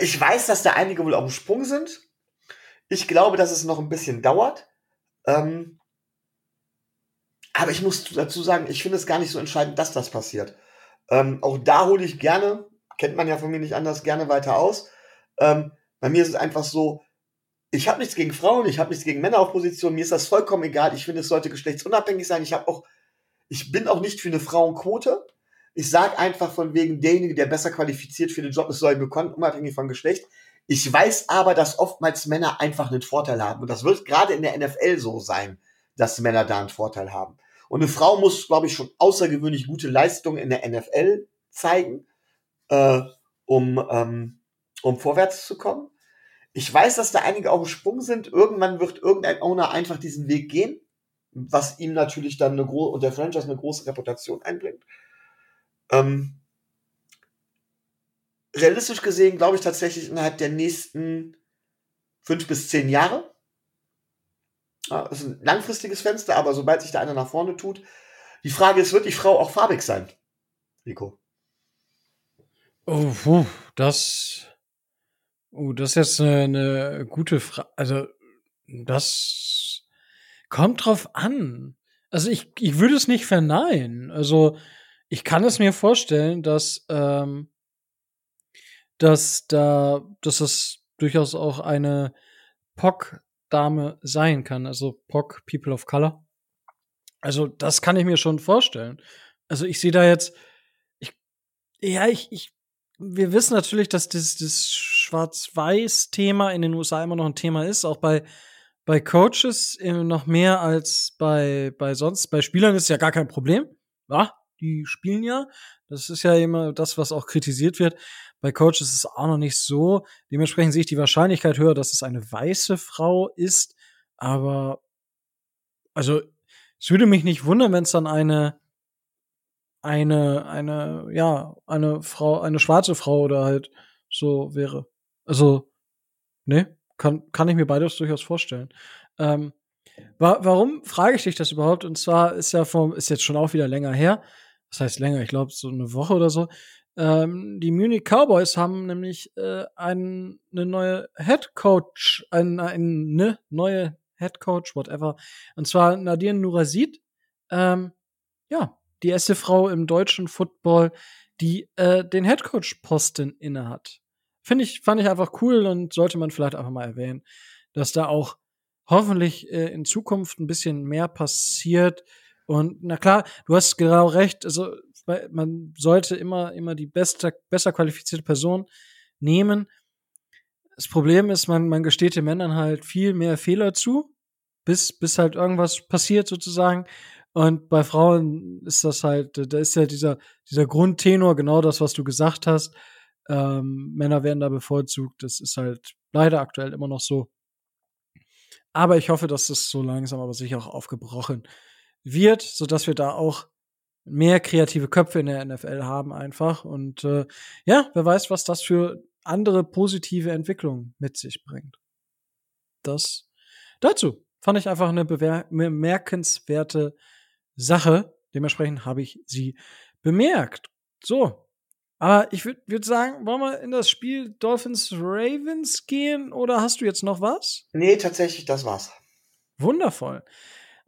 Ich weiß, dass da einige wohl auf dem Sprung sind. Ich glaube, dass es noch ein bisschen dauert. Ähm, aber ich muss dazu sagen, ich finde es gar nicht so entscheidend, dass das passiert. Ähm, auch da hole ich gerne, kennt man ja von mir nicht anders, gerne weiter aus. Ähm, bei mir ist es einfach so, ich habe nichts gegen Frauen, ich habe nichts gegen Männer auf Position, mir ist das vollkommen egal. Ich finde, es sollte geschlechtsunabhängig sein. Ich habe auch, ich bin auch nicht für eine Frauenquote. Ich sage einfach von wegen derjenige, der besser qualifiziert für den Job ist, soll ihn bekommen, unabhängig von Geschlecht. Ich weiß aber, dass oftmals Männer einfach einen Vorteil haben. Und das wird gerade in der NFL so sein, dass Männer da einen Vorteil haben. Und eine Frau muss, glaube ich, schon außergewöhnlich gute Leistungen in der NFL zeigen, äh, um, ähm, um vorwärts zu kommen. Ich weiß, dass da einige auf dem Sprung sind. Irgendwann wird irgendein Owner einfach diesen Weg gehen, was ihm natürlich dann eine große und der Franchise eine große Reputation einbringt. Ähm, realistisch gesehen glaube ich tatsächlich innerhalb der nächsten fünf bis zehn Jahre. Das ist ein langfristiges Fenster, aber sobald sich da einer nach vorne tut, die Frage ist, wird die Frau auch farbig sein? Rico. Oh, das, oh, das ist jetzt eine, eine gute Frage. Also, das kommt drauf an. Also, ich, ich würde es nicht verneinen. Also, ich kann es mir vorstellen, dass, ähm, dass da, dass es durchaus auch eine POC-Dame sein kann, also POC, People of Color. Also, das kann ich mir schon vorstellen. Also, ich sehe da jetzt, ich, ja, ich, ich, wir wissen natürlich, dass das, das Schwarz-Weiß-Thema in den USA immer noch ein Thema ist, auch bei, bei Coaches noch mehr als bei, bei sonst. Bei Spielern ist ja gar kein Problem. Ja, die spielen ja. Das ist ja immer das, was auch kritisiert wird. Bei Coaches ist es auch noch nicht so. Dementsprechend sehe ich die Wahrscheinlichkeit höher, dass es eine weiße Frau ist. Aber, also, es würde mich nicht wundern, wenn es dann eine, eine, eine, ja, eine Frau, eine schwarze Frau oder halt so wäre. Also, ne, kann, kann ich mir beides durchaus vorstellen. Ähm, wa warum frage ich dich das überhaupt? Und zwar ist ja vom, ist jetzt schon auch wieder länger her das heißt länger, ich glaube so eine Woche oder so. Ähm, die Munich Cowboys haben nämlich äh, ein, eine neue Head Coach, ein, ein, eine neue Head Coach, whatever. Und zwar Nadir Nurasid. Ähm, ja, die erste Frau im deutschen Football, die äh, den Head Coach Posten innehat. Finde ich, fand ich einfach cool und sollte man vielleicht einfach mal erwähnen, dass da auch hoffentlich äh, in Zukunft ein bisschen mehr passiert und na klar, du hast genau recht. Also man sollte immer immer die beste, besser qualifizierte Person nehmen. Das Problem ist, man man gesteht den Männern halt viel mehr Fehler zu, bis bis halt irgendwas passiert sozusagen. Und bei Frauen ist das halt, da ist ja dieser dieser Grundtenor genau das, was du gesagt hast. Ähm, Männer werden da bevorzugt. Das ist halt leider aktuell immer noch so. Aber ich hoffe, dass das so langsam aber sicher auch aufgebrochen wird, so dass wir da auch mehr kreative Köpfe in der NFL haben einfach. Und äh, ja, wer weiß, was das für andere positive Entwicklungen mit sich bringt. Das dazu fand ich einfach eine bemerkenswerte Sache. Dementsprechend habe ich sie bemerkt. So. Aber ich würde würd sagen, wollen wir in das Spiel Dolphins Ravens gehen oder hast du jetzt noch was? Nee, tatsächlich, das war's. Wundervoll.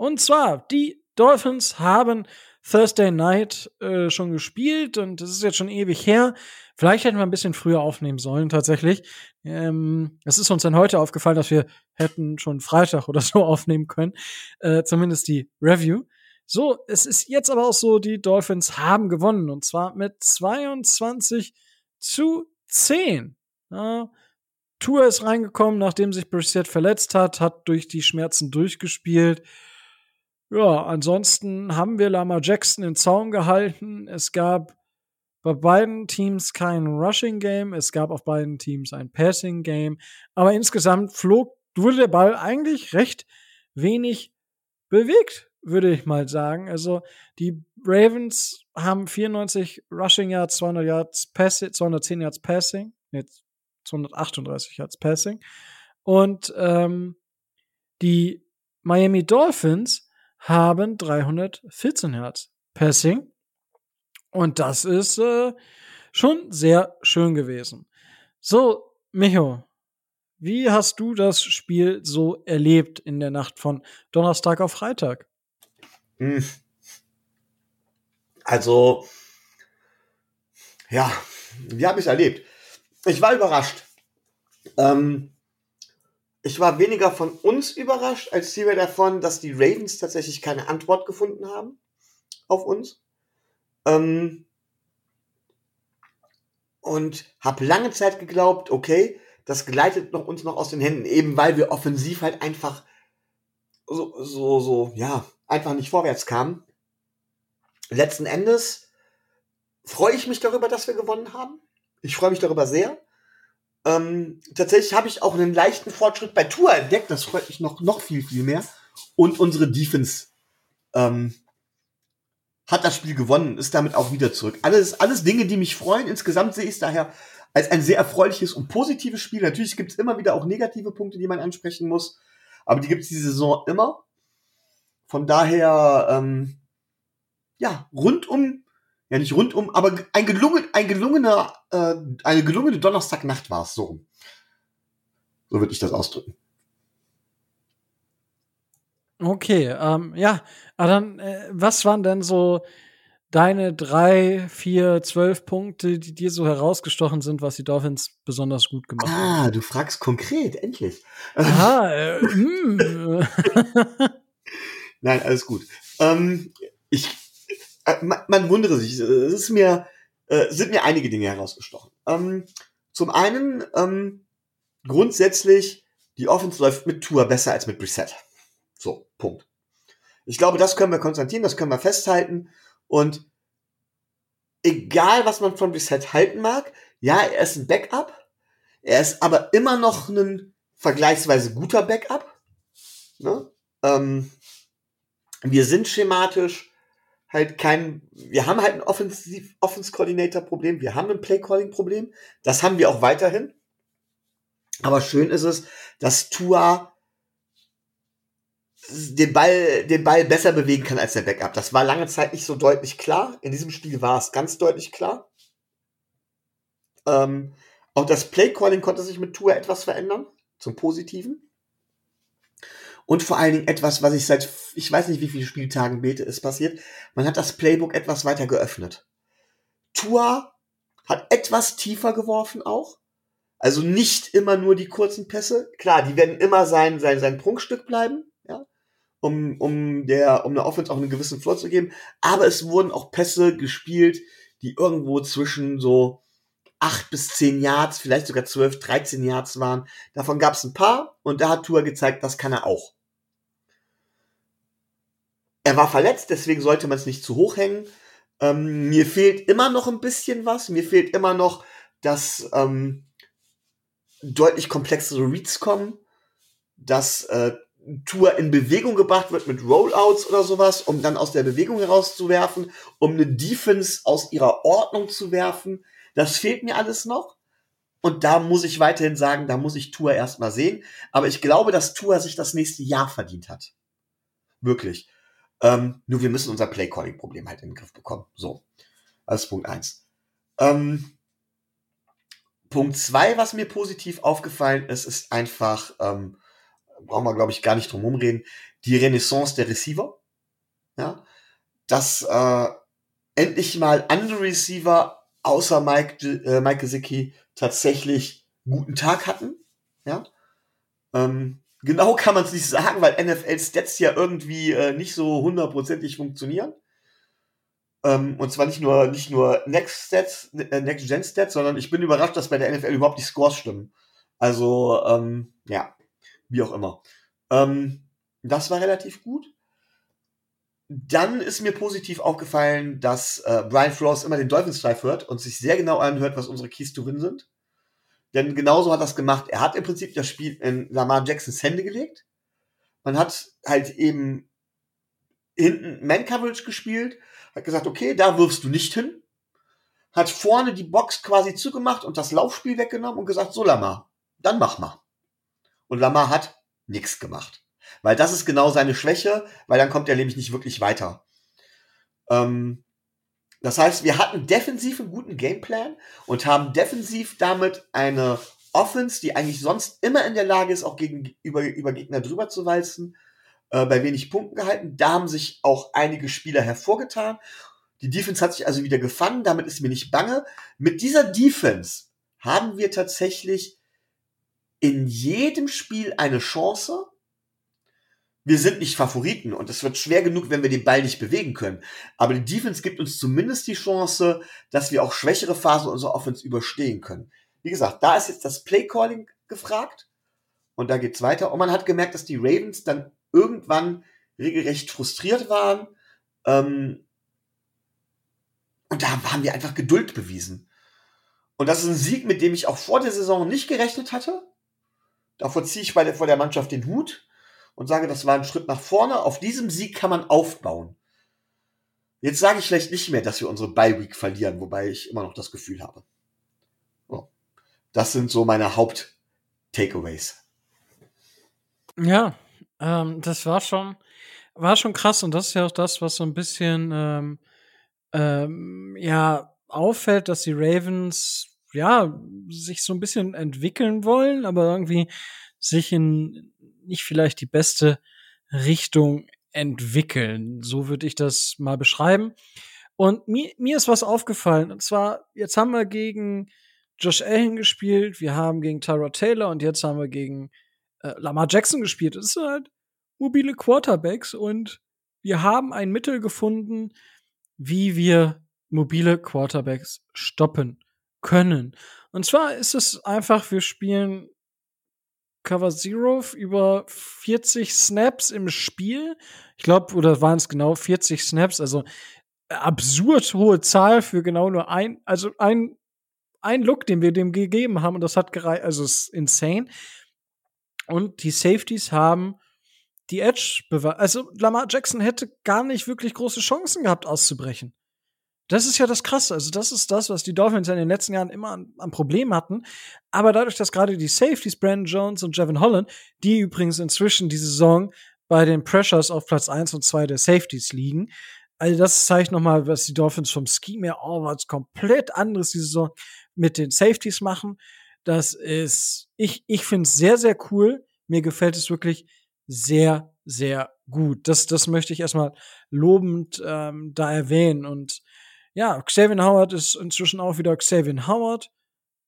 Und zwar, die Dolphins haben Thursday Night äh, schon gespielt und das ist jetzt schon ewig her. Vielleicht hätten wir ein bisschen früher aufnehmen sollen, tatsächlich. Ähm, es ist uns dann heute aufgefallen, dass wir hätten schon Freitag oder so aufnehmen können. Äh, zumindest die Review. So, es ist jetzt aber auch so, die Dolphins haben gewonnen und zwar mit 22 zu 10. Ja, Tour ist reingekommen, nachdem sich Brissett verletzt hat, hat durch die Schmerzen durchgespielt. Ja, ansonsten haben wir Lama Jackson in Zaun gehalten. Es gab bei beiden Teams kein Rushing Game. Es gab auf beiden Teams ein Passing Game. Aber insgesamt flog, wurde der Ball eigentlich recht wenig bewegt, würde ich mal sagen. Also die Ravens haben 94 Rushing Yards, 200 Yards Passing, 210 Yards Passing, jetzt 238 Yards Passing. Und ähm, die Miami Dolphins haben 314 Yards Passing. Und das ist äh, schon sehr schön gewesen. So, Micho, wie hast du das Spiel so erlebt in der Nacht von Donnerstag auf Freitag? Hm. Also, ja, wie habe ich es erlebt? Ich war überrascht. Ähm, ich war weniger von uns überrascht, als vielmehr davon, dass die Ravens tatsächlich keine Antwort gefunden haben auf uns. Ähm, und habe lange Zeit geglaubt, okay, das gleitet noch uns noch aus den Händen, eben weil wir offensiv halt einfach so, so, so, ja, einfach nicht vorwärts kamen. Letzten Endes freue ich mich darüber, dass wir gewonnen haben. Ich freue mich darüber sehr. Ähm, tatsächlich habe ich auch einen leichten Fortschritt bei Tour entdeckt. Das freut mich noch, noch viel, viel mehr. Und unsere Defense ähm, hat das Spiel gewonnen, ist damit auch wieder zurück. Alles, alles Dinge, die mich freuen. Insgesamt sehe ich es daher als ein sehr erfreuliches und positives Spiel. Natürlich gibt es immer wieder auch negative Punkte, die man ansprechen muss. Aber die gibt es diese Saison immer. Von daher, ähm, ja, rundum ja nicht rundum, aber ein, gelungen, ein gelungener, äh, eine gelungene Donnerstagnacht war es so. So würde ich das ausdrücken. Okay, ähm, ja, aber dann, äh, was waren denn so deine drei, vier, zwölf Punkte, die dir so herausgestochen sind, was die Dolphins besonders gut gemacht haben? Ah, du fragst konkret, endlich. Aha, äh, mm. Nein, alles gut. Ähm, ich man, man, wundere sich, es ist mir, äh, sind mir einige Dinge herausgestochen. Ähm, zum einen, ähm, grundsätzlich, die Offense läuft mit Tour besser als mit Preset. So, Punkt. Ich glaube, das können wir konstatieren, das können wir festhalten. Und egal, was man von Reset halten mag, ja, er ist ein Backup. Er ist aber immer noch ein vergleichsweise guter Backup. Ne? Ähm, wir sind schematisch halt kein, wir haben halt ein Offensiv, Offense Coordinator Problem, wir haben ein Play Calling Problem, das haben wir auch weiterhin. Aber schön ist es, dass Tua den Ball, den Ball besser bewegen kann als der Backup. Das war lange Zeit nicht so deutlich klar. In diesem Spiel war es ganz deutlich klar. Ähm, auch das Play Calling konnte sich mit Tua etwas verändern, zum Positiven. Und vor allen Dingen etwas, was ich seit, ich weiß nicht wie viele Spieltagen bete, ist passiert. Man hat das Playbook etwas weiter geöffnet. Tua hat etwas tiefer geworfen auch. Also nicht immer nur die kurzen Pässe. Klar, die werden immer sein, sein, sein Prunkstück bleiben, ja. Um, um der, um der Offense auch einen gewissen Floor zu geben. Aber es wurden auch Pässe gespielt, die irgendwo zwischen so acht bis zehn Yards, vielleicht sogar zwölf, dreizehn Yards waren. Davon gab es ein paar und da hat Tua gezeigt, das kann er auch. Er war verletzt, deswegen sollte man es nicht zu hoch hängen. Ähm, mir fehlt immer noch ein bisschen was. Mir fehlt immer noch, dass ähm, deutlich komplexere Reads kommen, dass äh, Tour in Bewegung gebracht wird mit Rollouts oder sowas, um dann aus der Bewegung herauszuwerfen, um eine Defense aus ihrer Ordnung zu werfen. Das fehlt mir alles noch. Und da muss ich weiterhin sagen, da muss ich Tour erstmal sehen. Aber ich glaube, dass Tour sich das nächste Jahr verdient hat. Wirklich. Ähm, nur wir müssen unser Play-Calling-Problem halt in den Griff bekommen. So. Das ist Punkt eins. Ähm, Punkt zwei, was mir positiv aufgefallen ist, ist einfach, ähm, brauchen wir, glaube ich, gar nicht drum rumreden, die Renaissance der Receiver. Ja. Dass äh, endlich mal andere Receiver außer Mike, äh, Mike Gesicki tatsächlich guten Tag hatten. Ja. Ähm, Genau kann man es nicht sagen, weil NFL-Stats ja irgendwie äh, nicht so hundertprozentig funktionieren. Ähm, und zwar nicht nur, nicht nur Next-Stats, äh, Next-Gen-Stats, sondern ich bin überrascht, dass bei der NFL überhaupt die Scores stimmen. Also, ähm, ja, wie auch immer. Ähm, das war relativ gut. Dann ist mir positiv aufgefallen, dass äh, Brian Flores immer den Dolphins Drive hört und sich sehr genau anhört, was unsere Keys to Win sind. Denn genauso hat er gemacht. Er hat im Prinzip das Spiel in Lamar Jacksons Hände gelegt. Man hat halt eben hinten Man-Coverage gespielt, hat gesagt, okay, da wirfst du nicht hin, hat vorne die Box quasi zugemacht und das Laufspiel weggenommen und gesagt, so Lamar, dann mach mal. Und Lamar hat nichts gemacht. Weil das ist genau seine Schwäche, weil dann kommt er nämlich nicht wirklich weiter. Ähm, das heißt, wir hatten defensiv einen guten Gameplan und haben defensiv damit eine Offense, die eigentlich sonst immer in der Lage ist, auch gegen, über, über Gegner drüber zu walzen, äh, bei wenig Punkten gehalten. Da haben sich auch einige Spieler hervorgetan. Die Defense hat sich also wieder gefangen, damit ist mir nicht bange. Mit dieser Defense haben wir tatsächlich in jedem Spiel eine Chance. Wir sind nicht Favoriten und es wird schwer genug, wenn wir den Ball nicht bewegen können. Aber die Defense gibt uns zumindest die Chance, dass wir auch schwächere Phasen unserer Offense überstehen können. Wie gesagt, da ist jetzt das Playcalling gefragt und da geht's weiter. Und man hat gemerkt, dass die Ravens dann irgendwann regelrecht frustriert waren. Ähm, und da haben wir einfach Geduld bewiesen. Und das ist ein Sieg, mit dem ich auch vor der Saison nicht gerechnet hatte. Davor ziehe ich bei der, vor der Mannschaft den Hut und sage, das war ein Schritt nach vorne. Auf diesem Sieg kann man aufbauen. Jetzt sage ich vielleicht nicht mehr, dass wir unsere Bye-Week verlieren, wobei ich immer noch das Gefühl habe. Das sind so meine Haupt-Takeaways. Ja, ähm, das war schon, war schon krass und das ist ja auch das, was so ein bisschen ähm, ähm, ja auffällt, dass die Ravens ja sich so ein bisschen entwickeln wollen, aber irgendwie sich in nicht vielleicht die beste Richtung entwickeln. So würde ich das mal beschreiben. Und mir, mir ist was aufgefallen. Und zwar, jetzt haben wir gegen Josh Allen gespielt, wir haben gegen Tyra Taylor und jetzt haben wir gegen äh, Lamar Jackson gespielt. Das sind halt mobile Quarterbacks und wir haben ein Mittel gefunden, wie wir mobile Quarterbacks stoppen können. Und zwar ist es einfach, wir spielen Cover Zero über 40 Snaps im Spiel. Ich glaube, oder waren es genau 40 Snaps, also absurd hohe Zahl für genau nur ein, also ein, ein Look, den wir dem gegeben haben und das hat gereicht, also ist insane. Und die Safeties haben die Edge bewahrt. Also Lamar Jackson hätte gar nicht wirklich große Chancen gehabt, auszubrechen. Das ist ja das Krasse. Also, das ist das, was die Dolphins in den letzten Jahren immer an, an Problemen hatten. Aber dadurch, dass gerade die Safeties, Brandon Jones und Jevin Holland, die übrigens inzwischen die Saison bei den Pressures auf Platz 1 und 2 der Safeties liegen. Also, das zeigt nochmal, was die Dolphins vom Scheme her oh, was komplett anderes diese Saison mit den Safeties machen. Das ist, ich, ich finde es sehr, sehr cool. Mir gefällt es wirklich sehr, sehr gut. Das, das möchte ich erstmal lobend ähm, da erwähnen. Und ja, Xavier Howard ist inzwischen auch wieder Xavier Howard.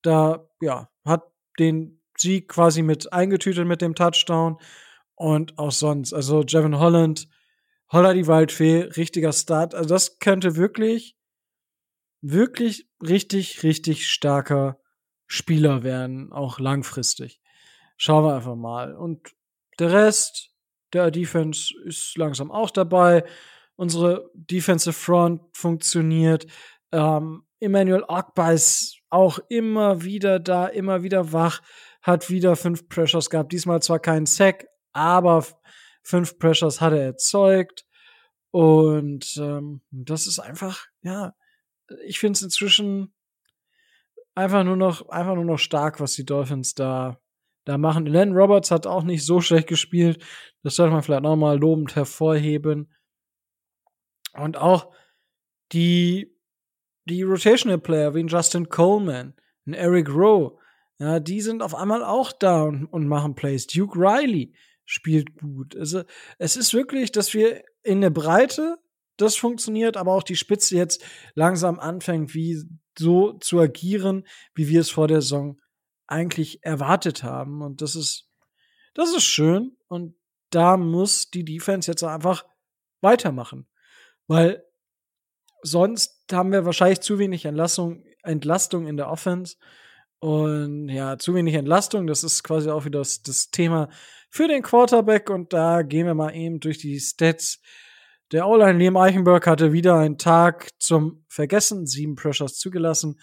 Da, ja, hat den Sieg quasi mit eingetütet mit dem Touchdown. Und auch sonst. Also, Jevin Holland, Holla die Waldfee, richtiger Start. Also, das könnte wirklich, wirklich richtig, richtig starker Spieler werden, auch langfristig. Schauen wir einfach mal. Und der Rest der Defense ist langsam auch dabei. Unsere Defensive Front funktioniert. Ähm, Emmanuel Ogba ist auch immer wieder da, immer wieder wach, hat wieder fünf Pressures gehabt. Diesmal zwar keinen Sack, aber fünf Pressures hat er erzeugt. Und ähm, das ist einfach, ja, ich finde es inzwischen einfach nur noch, einfach nur noch stark, was die Dolphins da da machen. Len Roberts hat auch nicht so schlecht gespielt. Das sollte man vielleicht nochmal lobend hervorheben. Und auch die, die Rotational Player wie ein Justin Coleman, ein Eric Rowe, ja, die sind auf einmal auch da und, und machen Plays. Duke Riley spielt gut. Also, es ist wirklich, dass wir in der Breite das funktioniert, aber auch die Spitze jetzt langsam anfängt, wie so zu agieren, wie wir es vor der Saison eigentlich erwartet haben. Und das ist, das ist schön. Und da muss die Defense jetzt einfach weitermachen. Weil sonst haben wir wahrscheinlich zu wenig Entlastung, Entlastung in der Offense. Und ja, zu wenig Entlastung, das ist quasi auch wieder das, das Thema für den Quarterback. Und da gehen wir mal eben durch die Stats. Der O-Line Liam Eichenberg hatte wieder einen Tag zum Vergessen, sieben Pressures zugelassen.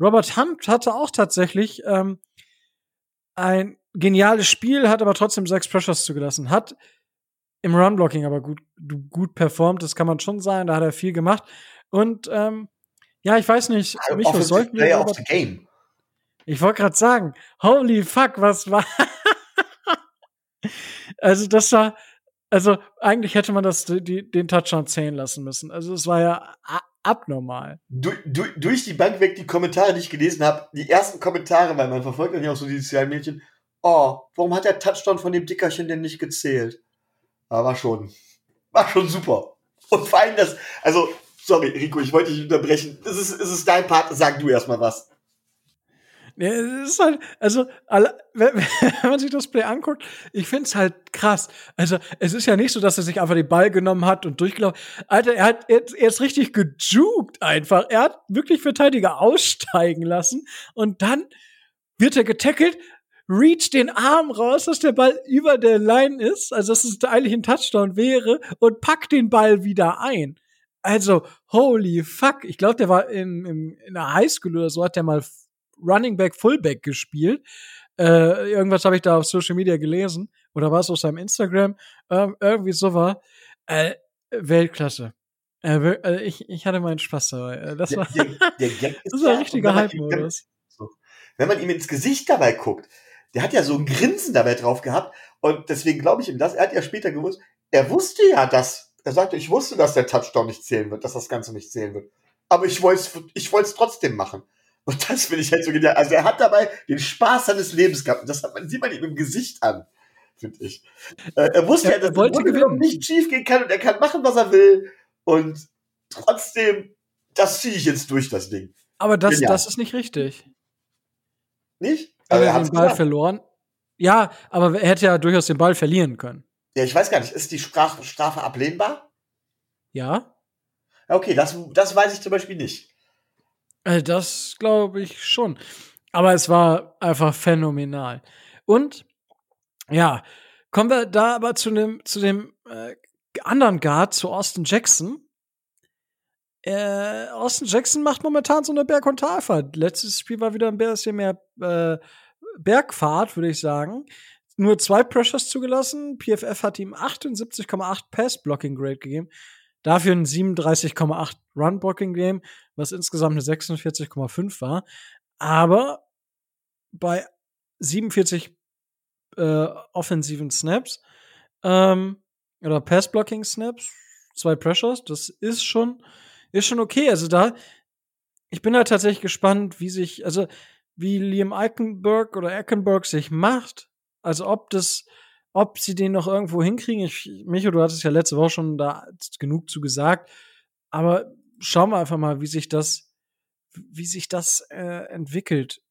Robert Hunt hatte auch tatsächlich ähm, ein geniales Spiel, hat aber trotzdem sechs Pressures zugelassen. Hat im Run-Blocking aber gut, gut performt, das kann man schon sagen. Da hat er viel gemacht. Und ähm, ja, ich weiß nicht, Also mich was sollten wir Player of the Game. Ich wollte gerade sagen, holy fuck, was war. also, das war. Also, eigentlich hätte man das die, den Touchdown zählen lassen müssen. Also, es war ja abnormal. Du, du, durch die Bank weg die Kommentare, die ich gelesen habe, die ersten Kommentare, weil man verfolgt ja auch so die sozialen Mädchen. Oh, warum hat der Touchdown von dem Dickerchen denn nicht gezählt? Aber war schon, war schon super. Und vor allem das, also, sorry, Rico, ich wollte dich unterbrechen. Es ist, es ist dein Part, sag du erstmal was. Ja, es ist halt, also, wenn, man sich das Play anguckt, ich find's halt krass. Also, es ist ja nicht so, dass er sich einfach den Ball genommen hat und durchgelaufen. Alter, er hat, er, er ist richtig gejukt einfach. Er hat wirklich Verteidiger aussteigen lassen und dann wird er getackelt, reach den Arm raus, dass der Ball über der Line ist, also dass es eigentlich ein Touchdown wäre und packt den Ball wieder ein. Also, holy fuck. Ich glaube, der war in, in, in der Highschool oder so, hat der mal Running Back, Fullback gespielt. Äh, irgendwas habe ich da auf Social Media gelesen. Oder war es auf seinem Instagram? Ähm, irgendwie so war. Äh, Weltklasse. Äh, äh, ich, ich hatte meinen Spaß dabei. Äh, das Der, war, der, der ist das war ein richtiger Hype-Modus. Wenn man ihm ins Gesicht dabei guckt, der hat ja so ein Grinsen dabei drauf gehabt und deswegen glaube ich ihm das. Er hat ja später gewusst, er wusste ja, dass, er sagte, ich wusste, dass der Touchdown nicht zählen wird, dass das Ganze nicht zählen wird. Aber ich wollte es ich wollt's trotzdem machen. Und das finde ich halt so genial. Also er hat dabei den Spaß seines Lebens gehabt. Und das hat man, sieht man ihm im Gesicht an, finde ich. Äh, er wusste Ja, ja, dass er wollte gewinnen. nicht schief gehen kann und er kann machen, was er will. Und trotzdem, das ziehe ich jetzt durch, das Ding. Aber das, Genial. das ist nicht richtig. Nicht? Aber er hat's den Ball gemacht. verloren. Ja, aber er hätte ja durchaus den Ball verlieren können. Ja, ich weiß gar nicht, ist die Straf Strafe ablehnbar? Ja? Okay, das, das weiß ich zum Beispiel nicht. Äh, Das glaube ich schon. Aber es war einfach phänomenal. Und ja, kommen wir da aber zu dem, zu dem äh, anderen Guard, zu Austin Jackson. Äh, Austin Jackson macht momentan so eine Berg- und Talfahrt. Letztes Spiel war wieder ein bisschen mehr äh, Bergfahrt, würde ich sagen. Nur zwei Pressures zugelassen. PFF hat ihm 78,8 Pass-Blocking-Grade gegeben. Dafür ein 37,8 Run-Blocking-Game, was insgesamt eine 46,5 war. Aber bei 47 äh, offensiven Snaps ähm, oder Pass-Blocking-Snaps, zwei Pressures, das ist schon, ist schon okay. Also da, ich bin da tatsächlich gespannt, wie sich, also wie Liam Eichenberg oder Eckenberg sich macht. Also ob das, ob sie den noch irgendwo hinkriegen. Ich, Micho, du hattest ja letzte Woche schon da genug zu gesagt. Aber schauen wir einfach mal, wie sich das, wie sich das äh, entwickelt,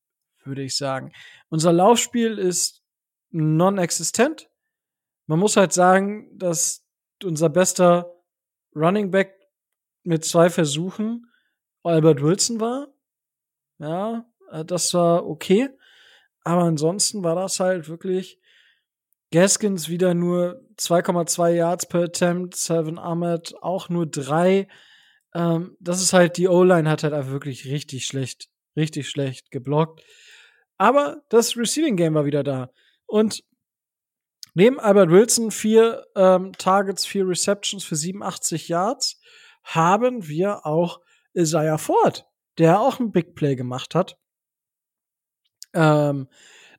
würde ich sagen. Unser Laufspiel ist non-existent. Man muss halt sagen, dass unser bester Running Back mit zwei Versuchen Albert Wilson war. Ja, äh, das war okay. Aber ansonsten war das halt wirklich Gaskins wieder nur 2,2 Yards per Attempt, Seven Ahmed auch nur drei. Ähm, das ist halt, die O-Line hat halt einfach wirklich richtig schlecht, richtig schlecht geblockt. Aber das Receiving Game war wieder da. Und neben Albert Wilson vier ähm, Targets, vier Receptions für 87 Yards, haben wir auch Isaiah Ford, der auch ein Big Play gemacht hat. Ähm,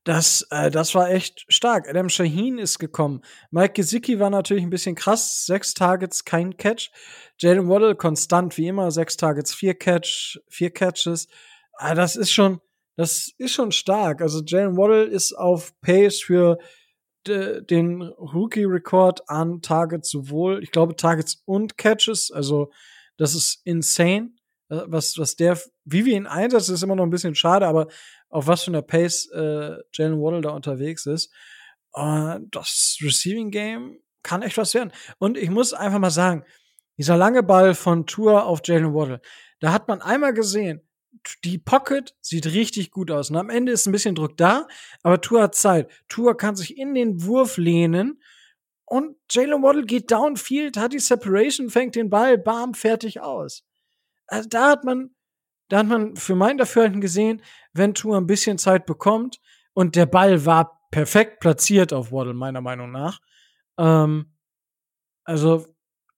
das, äh, das war echt stark. Adam Shaheen ist gekommen. Mike Gesicki war natürlich ein bisschen krass. Sechs Targets, kein Catch. Jalen Waddle konstant wie immer. Sechs Targets, vier Catch, vier Catches. Ah, das ist schon, das ist schon stark. Also Jalen Waddle ist auf Pace für den Rookie-Rekord an Targets sowohl, ich glaube, Targets und Catches. Also das ist insane. Äh, Was, was der, wie wir ihn einsetzen, ist immer noch ein bisschen schade, aber auf was für einer Pace äh, Jalen Waddle da unterwegs ist. Äh, das Receiving Game kann echt was werden. Und ich muss einfach mal sagen, dieser lange Ball von Tour auf Jalen Waddle, da hat man einmal gesehen, die Pocket sieht richtig gut aus. Und am Ende ist ein bisschen Druck da, aber Tour hat Zeit. Tour kann sich in den Wurf lehnen und Jalen Waddle geht downfield, hat die Separation, fängt den Ball, bam, fertig aus. Also da hat man, da hat man für mein Dafürhalten gesehen, wenn Tour ein bisschen Zeit bekommt und der Ball war perfekt platziert auf Waddle, meiner Meinung nach, ähm, Also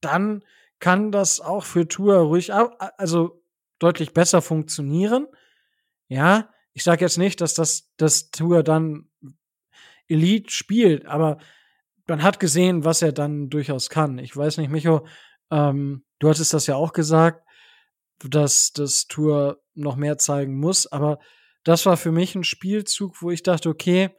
dann kann das auch für Tour ruhig, also deutlich besser funktionieren. Ja, ich sage jetzt nicht, dass das, das Tour dann Elite spielt, aber man hat gesehen, was er dann durchaus kann. Ich weiß nicht, Micho, ähm, du hattest das ja auch gesagt, dass das Tour noch mehr zeigen muss, aber das war für mich ein Spielzug, wo ich dachte, okay,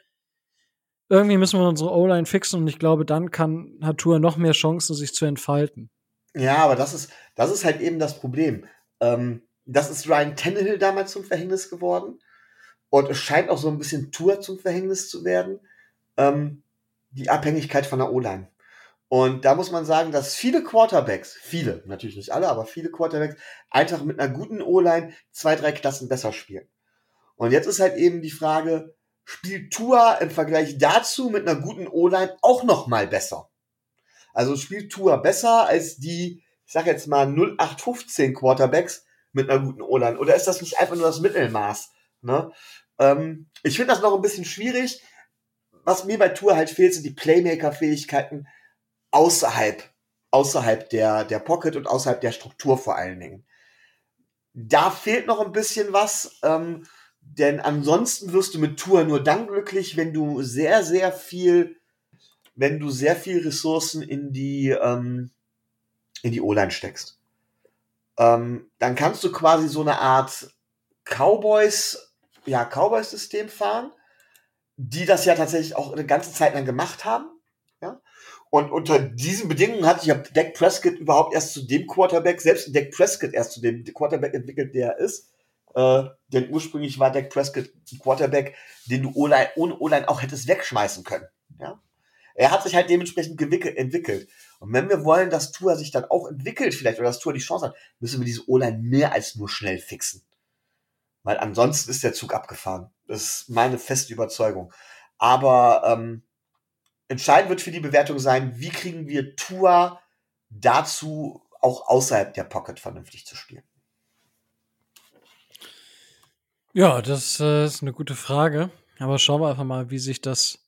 irgendwie müssen wir unsere O-Line fixen und ich glaube, dann kann hat Tour noch mehr Chancen, sich zu entfalten. Ja, aber das ist, das ist halt eben das Problem. Ähm, das ist Ryan Tannehill damals zum Verhängnis geworden. Und es scheint auch so ein bisschen Tour zum Verhängnis zu werden. Ähm, die Abhängigkeit von der O-Line. Und da muss man sagen, dass viele Quarterbacks, viele, natürlich nicht alle, aber viele Quarterbacks einfach mit einer guten O-Line zwei, drei Klassen besser spielen. Und jetzt ist halt eben die Frage, spielt Tua im Vergleich dazu mit einer guten O-Line auch noch mal besser? Also spielt Tua besser als die, ich sag jetzt mal 0815 Quarterbacks mit einer guten O-Line? Oder ist das nicht einfach nur das Mittelmaß? Ne? Ähm, ich finde das noch ein bisschen schwierig. Was mir bei Tour halt fehlt, sind die Playmaker-Fähigkeiten außerhalb, außerhalb der, der Pocket und außerhalb der Struktur vor allen Dingen. Da fehlt noch ein bisschen was, ähm, denn ansonsten wirst du mit Tour nur dann glücklich, wenn du sehr, sehr viel, wenn du sehr viel Ressourcen in die, ähm, in die O-Line steckst. Ähm, dann kannst du quasi so eine Art Cowboys ja, Cowboys-System fahren, die das ja tatsächlich auch eine ganze Zeit lang gemacht haben. Ja? Und unter diesen Bedingungen hat sich ja Dak Prescott überhaupt erst zu dem Quarterback, selbst Dak Prescott erst zu dem Quarterback entwickelt, der er ist. Äh, denn ursprünglich war Dak Prescott ein Quarterback, den du ohne O-Line auch hättest wegschmeißen können. Ja? Er hat sich halt dementsprechend entwickelt. Und wenn wir wollen, dass Tour sich dann auch entwickelt vielleicht oder dass Tour die Chance hat, müssen wir diese O-Line mehr als nur schnell fixen. Weil ansonsten ist der Zug abgefahren. Das ist meine feste Überzeugung. Aber ähm, entscheidend wird für die Bewertung sein, wie kriegen wir Tua dazu, auch außerhalb der Pocket vernünftig zu spielen. Ja, das äh, ist eine gute Frage. Aber schauen wir einfach mal, wie sich das,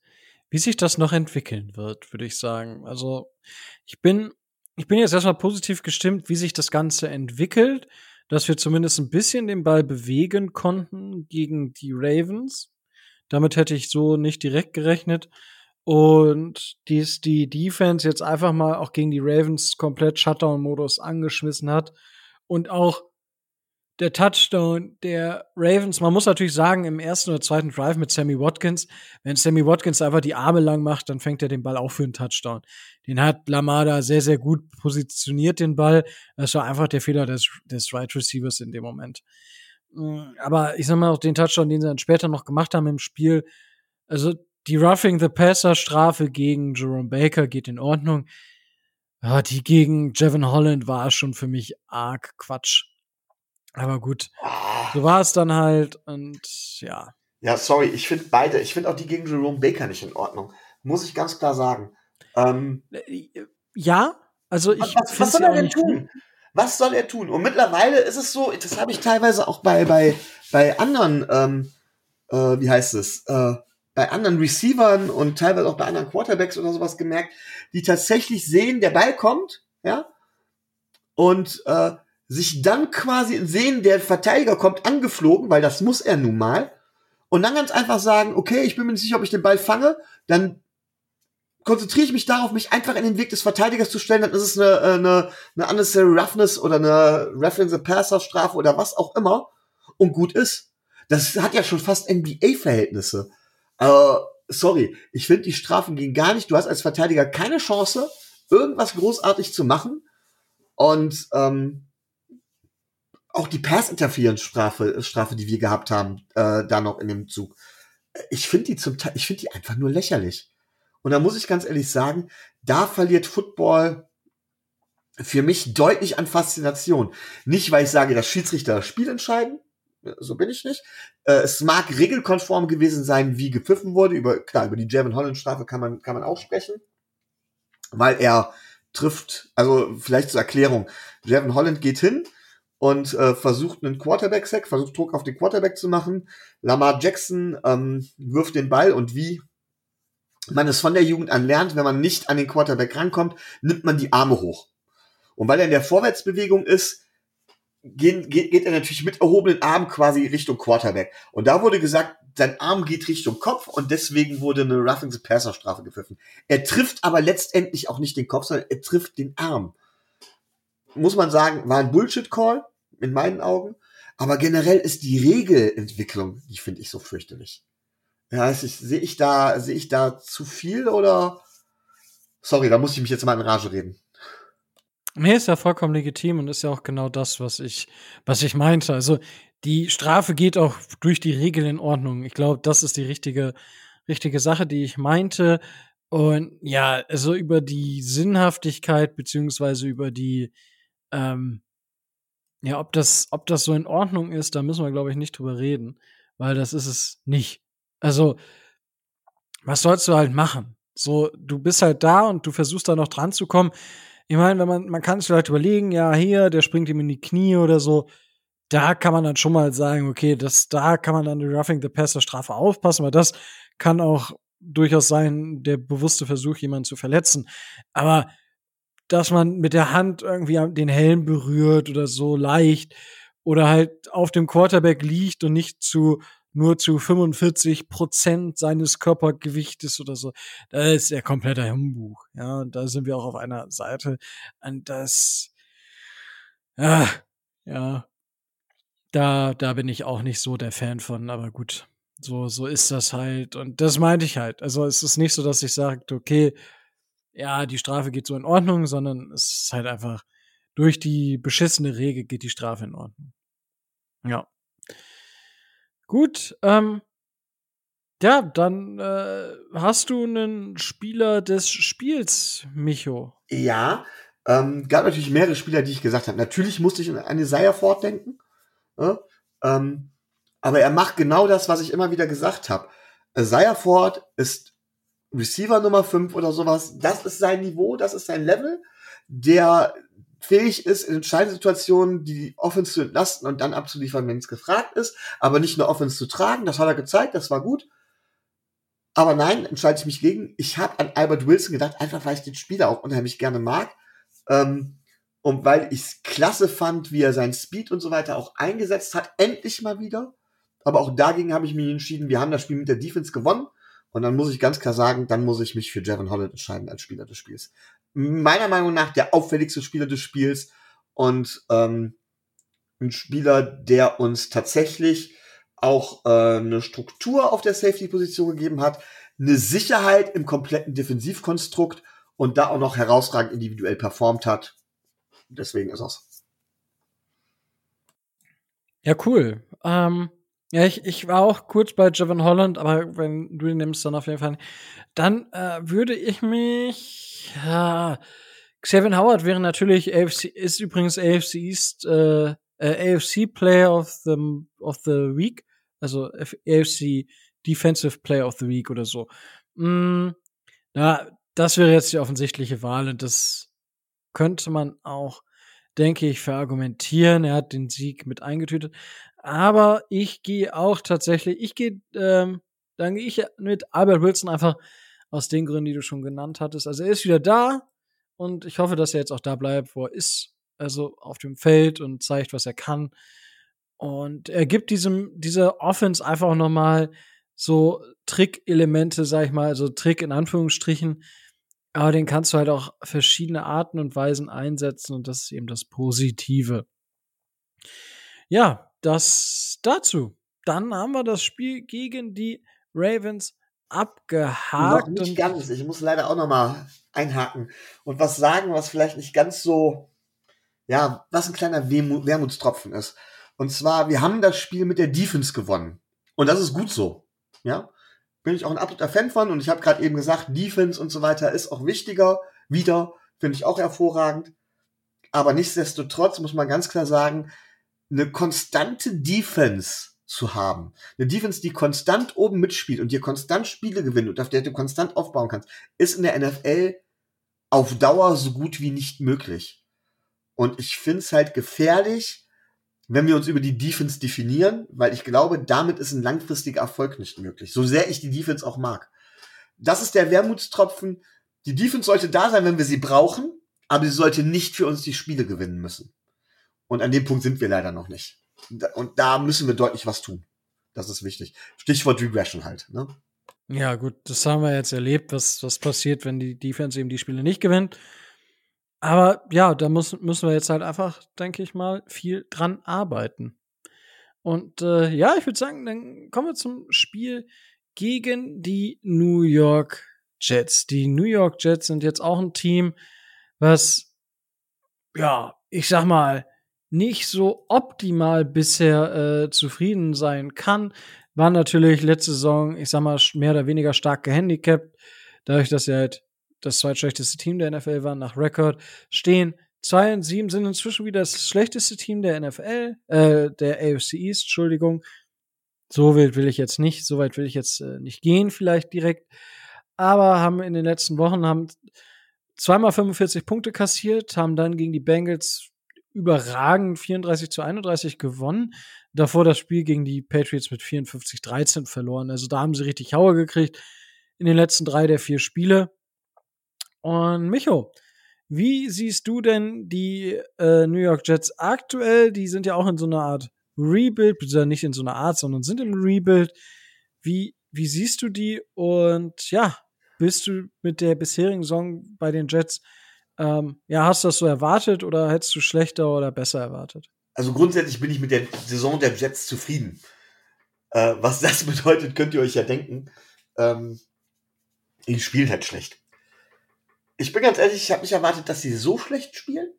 wie sich das noch entwickeln wird, würde ich sagen. Also ich bin, ich bin jetzt erstmal positiv gestimmt, wie sich das Ganze entwickelt dass wir zumindest ein bisschen den Ball bewegen konnten gegen die Ravens. Damit hätte ich so nicht direkt gerechnet. Und dies die Defense jetzt einfach mal auch gegen die Ravens komplett Shutdown-Modus angeschmissen hat und auch der Touchdown der Ravens, man muss natürlich sagen, im ersten oder zweiten Drive mit Sammy Watkins, wenn Sammy Watkins einfach die Arme lang macht, dann fängt er den Ball auch für einen Touchdown. Den hat Lamada sehr, sehr gut positioniert, den Ball. Das war einfach der Fehler des, des Right Receivers in dem Moment. Mm, aber ich sag mal auch den Touchdown, den sie dann später noch gemacht haben im Spiel, also die Roughing the Passer Strafe gegen Jerome Baker geht in Ordnung. Ja, die gegen Jevin Holland war schon für mich arg Quatsch. Aber gut, ah. so war es dann halt und ja. Ja, sorry, ich finde beide, ich finde auch die gegen Jerome Baker nicht in Ordnung. Muss ich ganz klar sagen. Ähm, äh, ja, also ich. Was, was soll er denn tun? Was soll er tun? Und mittlerweile ist es so, das habe ich teilweise auch bei, bei, bei anderen, ähm, äh, wie heißt es, äh, bei anderen Receivern und teilweise auch bei anderen Quarterbacks oder sowas gemerkt, die tatsächlich sehen, der Ball kommt, ja, und äh, sich dann quasi sehen, der Verteidiger kommt angeflogen, weil das muss er nun mal, und dann ganz einfach sagen, okay, ich bin mir nicht sicher, ob ich den Ball fange, dann konzentriere ich mich darauf, mich einfach in den Weg des Verteidigers zu stellen, dann ist es eine, äh, eine, eine unnecessary roughness oder eine Reference Passer Strafe oder was auch immer und gut ist. Das hat ja schon fast NBA-Verhältnisse. Äh, sorry, ich finde, die Strafen gehen gar nicht. Du hast als Verteidiger keine Chance, irgendwas großartig zu machen. Und ähm, auch die Pass-Interference-Strafe, Strafe, die wir gehabt haben, äh, da noch in dem Zug. Ich finde die zum Teil, ich finde die einfach nur lächerlich. Und da muss ich ganz ehrlich sagen, da verliert Football für mich deutlich an Faszination. Nicht, weil ich sage, dass Schiedsrichter das Spiel entscheiden. So bin ich nicht. Äh, es mag regelkonform gewesen sein, wie gepfiffen wurde. Über, klar, über die German Holland Strafe kann man, kann man auch sprechen. Weil er trifft, also vielleicht zur Erklärung. German Holland geht hin, und äh, versucht einen Quarterback-Sack, versucht Druck auf den Quarterback zu machen. Lamar Jackson ähm, wirft den Ball und wie man es von der Jugend an lernt, wenn man nicht an den Quarterback rankommt, nimmt man die Arme hoch. Und weil er in der Vorwärtsbewegung ist, geht, geht, geht er natürlich mit erhobenen Armen quasi Richtung Quarterback. Und da wurde gesagt, sein Arm geht Richtung Kopf und deswegen wurde eine Roughing the Passer Strafe gepfiffen. Er trifft aber letztendlich auch nicht den Kopf, sondern er trifft den Arm. Muss man sagen, war ein Bullshit Call in meinen Augen. Aber generell ist die Regelentwicklung, die finde ich so fürchterlich. Ja, sehe ich da, sehe ich da zu viel oder? Sorry, da muss ich mich jetzt mal in Rage reden. Nee, ist ja vollkommen legitim und ist ja auch genau das, was ich, was ich meinte. Also die Strafe geht auch durch die Regeln in Ordnung. Ich glaube, das ist die richtige, richtige Sache, die ich meinte. Und ja, also über die Sinnhaftigkeit beziehungsweise über die, ähm, ja, ob das, ob das so in Ordnung ist, da müssen wir, glaube ich, nicht drüber reden, weil das ist es nicht. Also, was sollst du halt machen? So, du bist halt da und du versuchst da noch dran zu kommen. Ich meine, wenn man, man kann sich vielleicht überlegen, ja, hier, der springt ihm in die Knie oder so. Da kann man dann schon mal sagen, okay, das, da kann man dann die Roughing the Passer Strafe aufpassen, weil das kann auch durchaus sein, der bewusste Versuch, jemanden zu verletzen. Aber dass man mit der Hand irgendwie den Helm berührt oder so leicht oder halt auf dem Quarterback liegt und nicht zu nur zu 45 Prozent seines Körpergewichtes oder so. Da ist er kompletter Humbug. Ja, und da sind wir auch auf einer Seite. Und das, ja, ja, da, da bin ich auch nicht so der Fan von, aber gut. So, so ist das halt. Und das meinte ich halt. Also es ist nicht so, dass ich sage, okay, ja, die Strafe geht so in Ordnung, sondern es ist halt einfach durch die beschissene Regel geht die Strafe in Ordnung. Ja. Gut, ähm, ja, dann äh, hast du einen Spieler des Spiels, Micho. Ja, ähm, gab natürlich mehrere Spieler, die ich gesagt habe. Natürlich musste ich an eine Isaiah denken. Ja? Ähm, aber er macht genau das, was ich immer wieder gesagt habe. Isaiah Ford ist Receiver Nummer 5 oder sowas. Das ist sein Niveau, das ist sein Level. Der fähig ist, in entscheidenden Situationen die Offense zu entlasten und dann abzuliefern, wenn es gefragt ist, aber nicht nur Offense zu tragen. Das hat er gezeigt, das war gut. Aber nein, entscheide ich mich gegen. Ich habe an Albert Wilson gedacht, einfach weil ich den Spieler auch unheimlich gerne mag. Ähm, und weil ich es klasse fand, wie er seinen Speed und so weiter auch eingesetzt hat, endlich mal wieder. Aber auch dagegen habe ich mich entschieden, wir haben das Spiel mit der Defense gewonnen. Und dann muss ich ganz klar sagen, dann muss ich mich für Javon Holland entscheiden als Spieler des Spiels meiner Meinung nach der auffälligste Spieler des Spiels und ähm, ein Spieler, der uns tatsächlich auch äh, eine Struktur auf der Safety-Position gegeben hat, eine Sicherheit im kompletten Defensivkonstrukt und da auch noch herausragend individuell performt hat. Deswegen ist es. Ja, cool. Ähm, ja, ich, ich war auch kurz bei Javon Holland, aber wenn du ihn nimmst, dann auf jeden Fall. Dann äh, würde ich mich. Ja, Xavier Howard wäre natürlich AFC, ist übrigens AFC East, äh, äh, AFC Player of the, of the Week, also AFC Defensive Player of the Week oder so. Mm, ja, das wäre jetzt die offensichtliche Wahl und das könnte man auch, denke ich, verargumentieren. Er hat den Sieg mit eingetütet. Aber ich gehe auch tatsächlich, ich gehe, ähm, dann gehe ich mit Albert Wilson einfach aus den Gründen, die du schon genannt hattest. Also er ist wieder da und ich hoffe, dass er jetzt auch da bleibt, wo er ist, also auf dem Feld und zeigt, was er kann. Und er gibt diesem, dieser Offense einfach noch mal so Trick-Elemente, sag ich mal, also Trick in Anführungsstrichen. Aber den kannst du halt auch verschiedene Arten und Weisen einsetzen und das ist eben das Positive. Ja, das dazu. Dann haben wir das Spiel gegen die Ravens abgehakt. Noch nicht ganz. Ich muss leider auch noch mal einhaken und was sagen, was vielleicht nicht ganz so, ja, was ein kleiner Wehmut, Wermutstropfen ist. Und zwar, wir haben das Spiel mit der Defense gewonnen. Und das ist gut so. Ja, bin ich auch ein absoluter Fan von. Und ich habe gerade eben gesagt, Defense und so weiter ist auch wichtiger. Wieder finde ich auch hervorragend. Aber nichtsdestotrotz muss man ganz klar sagen, eine konstante Defense zu haben. Eine Defense, die konstant oben mitspielt und dir konstant Spiele gewinnt und auf der du konstant aufbauen kannst, ist in der NFL auf Dauer so gut wie nicht möglich. Und ich finde es halt gefährlich, wenn wir uns über die Defense definieren, weil ich glaube, damit ist ein langfristiger Erfolg nicht möglich. So sehr ich die Defense auch mag. das ist der Wermutstropfen. Die Defense sollte da sein, wenn wir sie brauchen, aber sie sollte nicht für uns die Spiele gewinnen müssen. Und an dem Punkt sind wir leider noch nicht. Und da müssen wir deutlich was tun. Das ist wichtig. Stichwort Regression halt. Ne? Ja, gut, das haben wir jetzt erlebt, was, was passiert, wenn die Defense eben die Spiele nicht gewinnt. Aber ja, da muss, müssen wir jetzt halt einfach, denke ich mal, viel dran arbeiten. Und äh, ja, ich würde sagen, dann kommen wir zum Spiel gegen die New York Jets. Die New York Jets sind jetzt auch ein Team, was, ja, ich sag mal, nicht so optimal bisher äh, zufrieden sein kann. War natürlich letzte Saison, ich sag mal, mehr oder weniger stark gehandicapt, dadurch, dass sie halt das zweitschlechteste Team der NFL waren nach Rekord, stehen 2 und 7 sind inzwischen wieder das schlechteste Team der NFL, äh, der AFC East, Entschuldigung. So wild will ich jetzt nicht, so weit will ich jetzt äh, nicht gehen, vielleicht direkt. Aber haben in den letzten Wochen haben zweimal 45 Punkte kassiert, haben dann gegen die Bengals überragend 34 zu 31 gewonnen. Davor das Spiel gegen die Patriots mit 54-13 verloren. Also da haben sie richtig Hauer gekriegt in den letzten drei der vier Spiele. Und Micho, wie siehst du denn die äh, New York Jets aktuell? Die sind ja auch in so einer Art Rebuild, beziehungsweise nicht in so einer Art, sondern sind im Rebuild. Wie, wie siehst du die? Und ja, bist du mit der bisherigen Saison bei den Jets ähm, ja, hast du das so erwartet oder hättest du schlechter oder besser erwartet? Also grundsätzlich bin ich mit der Saison der Jets zufrieden. Äh, was das bedeutet, könnt ihr euch ja denken. Ähm, die spielt halt schlecht. Ich bin ganz ehrlich, ich habe nicht erwartet, dass sie so schlecht spielen.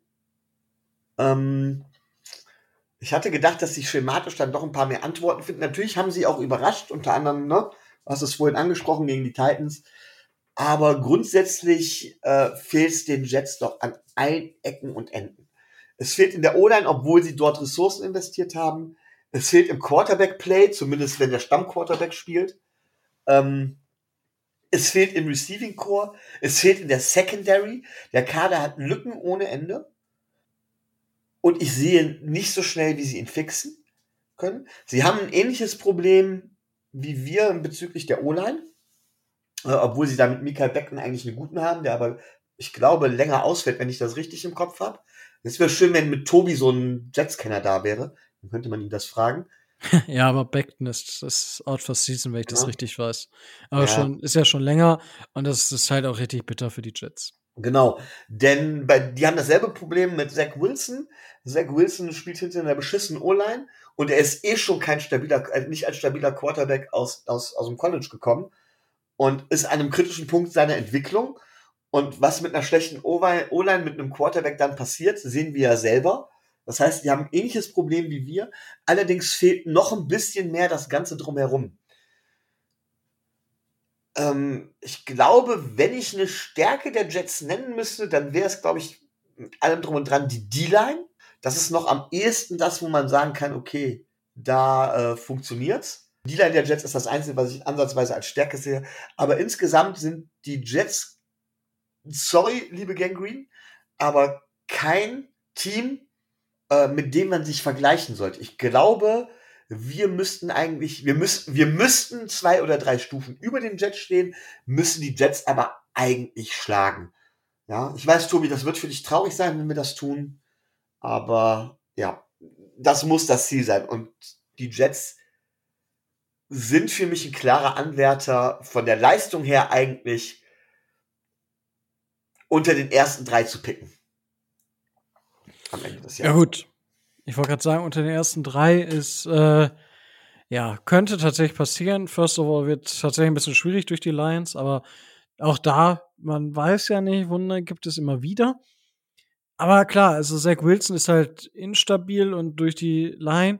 Ähm, ich hatte gedacht, dass sie schematisch dann doch ein paar mehr Antworten finden. Natürlich haben sie auch überrascht, unter anderem, ne, du hast es vorhin angesprochen, gegen die Titans. Aber grundsätzlich äh, fehlt es den Jets doch an allen Ecken und Enden. Es fehlt in der O-Line, obwohl sie dort Ressourcen investiert haben. Es fehlt im Quarterback-Play, zumindest wenn der Stammquarterback spielt. Ähm, es fehlt im Receiving Core. Es fehlt in der Secondary. Der Kader hat Lücken ohne Ende. Und ich sehe nicht so schnell, wie sie ihn fixen können. Sie haben ein ähnliches Problem wie wir bezüglich der O-Line äh, obwohl sie da mit Michael Becken eigentlich einen guten haben, der aber, ich glaube, länger ausfällt, wenn ich das richtig im Kopf habe. Es wäre schön, wenn mit Tobi so ein Jets-Kenner da wäre. Dann könnte man ihn das fragen. ja, aber Beckton ist, ist out for season, wenn ich ja. das richtig weiß. Aber ja. schon, ist ja schon länger und das ist halt auch richtig bitter für die Jets. Genau, denn bei, die haben dasselbe Problem mit Zach Wilson. Zach Wilson spielt hinter einer beschissenen O-Line und er ist eh schon kein stabiler, äh, nicht als stabiler Quarterback aus, aus, aus dem College gekommen und ist an einem kritischen Punkt seiner Entwicklung. Und was mit einer schlechten O-Line mit einem Quarterback dann passiert, sehen wir ja selber. Das heißt, die haben ein ähnliches Problem wie wir. Allerdings fehlt noch ein bisschen mehr das Ganze drumherum. Ähm, ich glaube, wenn ich eine Stärke der Jets nennen müsste, dann wäre es, glaube ich, mit allem drum und dran die D-Line. Das ist noch am ehesten das, wo man sagen kann, okay, da äh, funktioniert's. Die Line der Jets ist das Einzige, was ich ansatzweise als Stärke sehe. Aber insgesamt sind die Jets, sorry, liebe Gangrene, aber kein Team, äh, mit dem man sich vergleichen sollte. Ich glaube, wir müssten eigentlich, wir müssen, wir müssten zwei oder drei Stufen über den Jets stehen, müssen die Jets aber eigentlich schlagen. Ja, ich weiß, Tobi, das wird für dich traurig sein, wenn wir das tun. Aber ja, das muss das Ziel sein. Und die Jets sind für mich ein klarer Anwärter von der Leistung her eigentlich unter den ersten drei zu picken. Am Ende des Jahres. Ja, gut. Ich wollte gerade sagen, unter den ersten drei ist, äh, ja, könnte tatsächlich passieren. First of all wird tatsächlich ein bisschen schwierig durch die Lions, aber auch da, man weiß ja nicht, Wunder gibt es immer wieder. Aber klar, also Zach Wilson ist halt instabil und durch die Line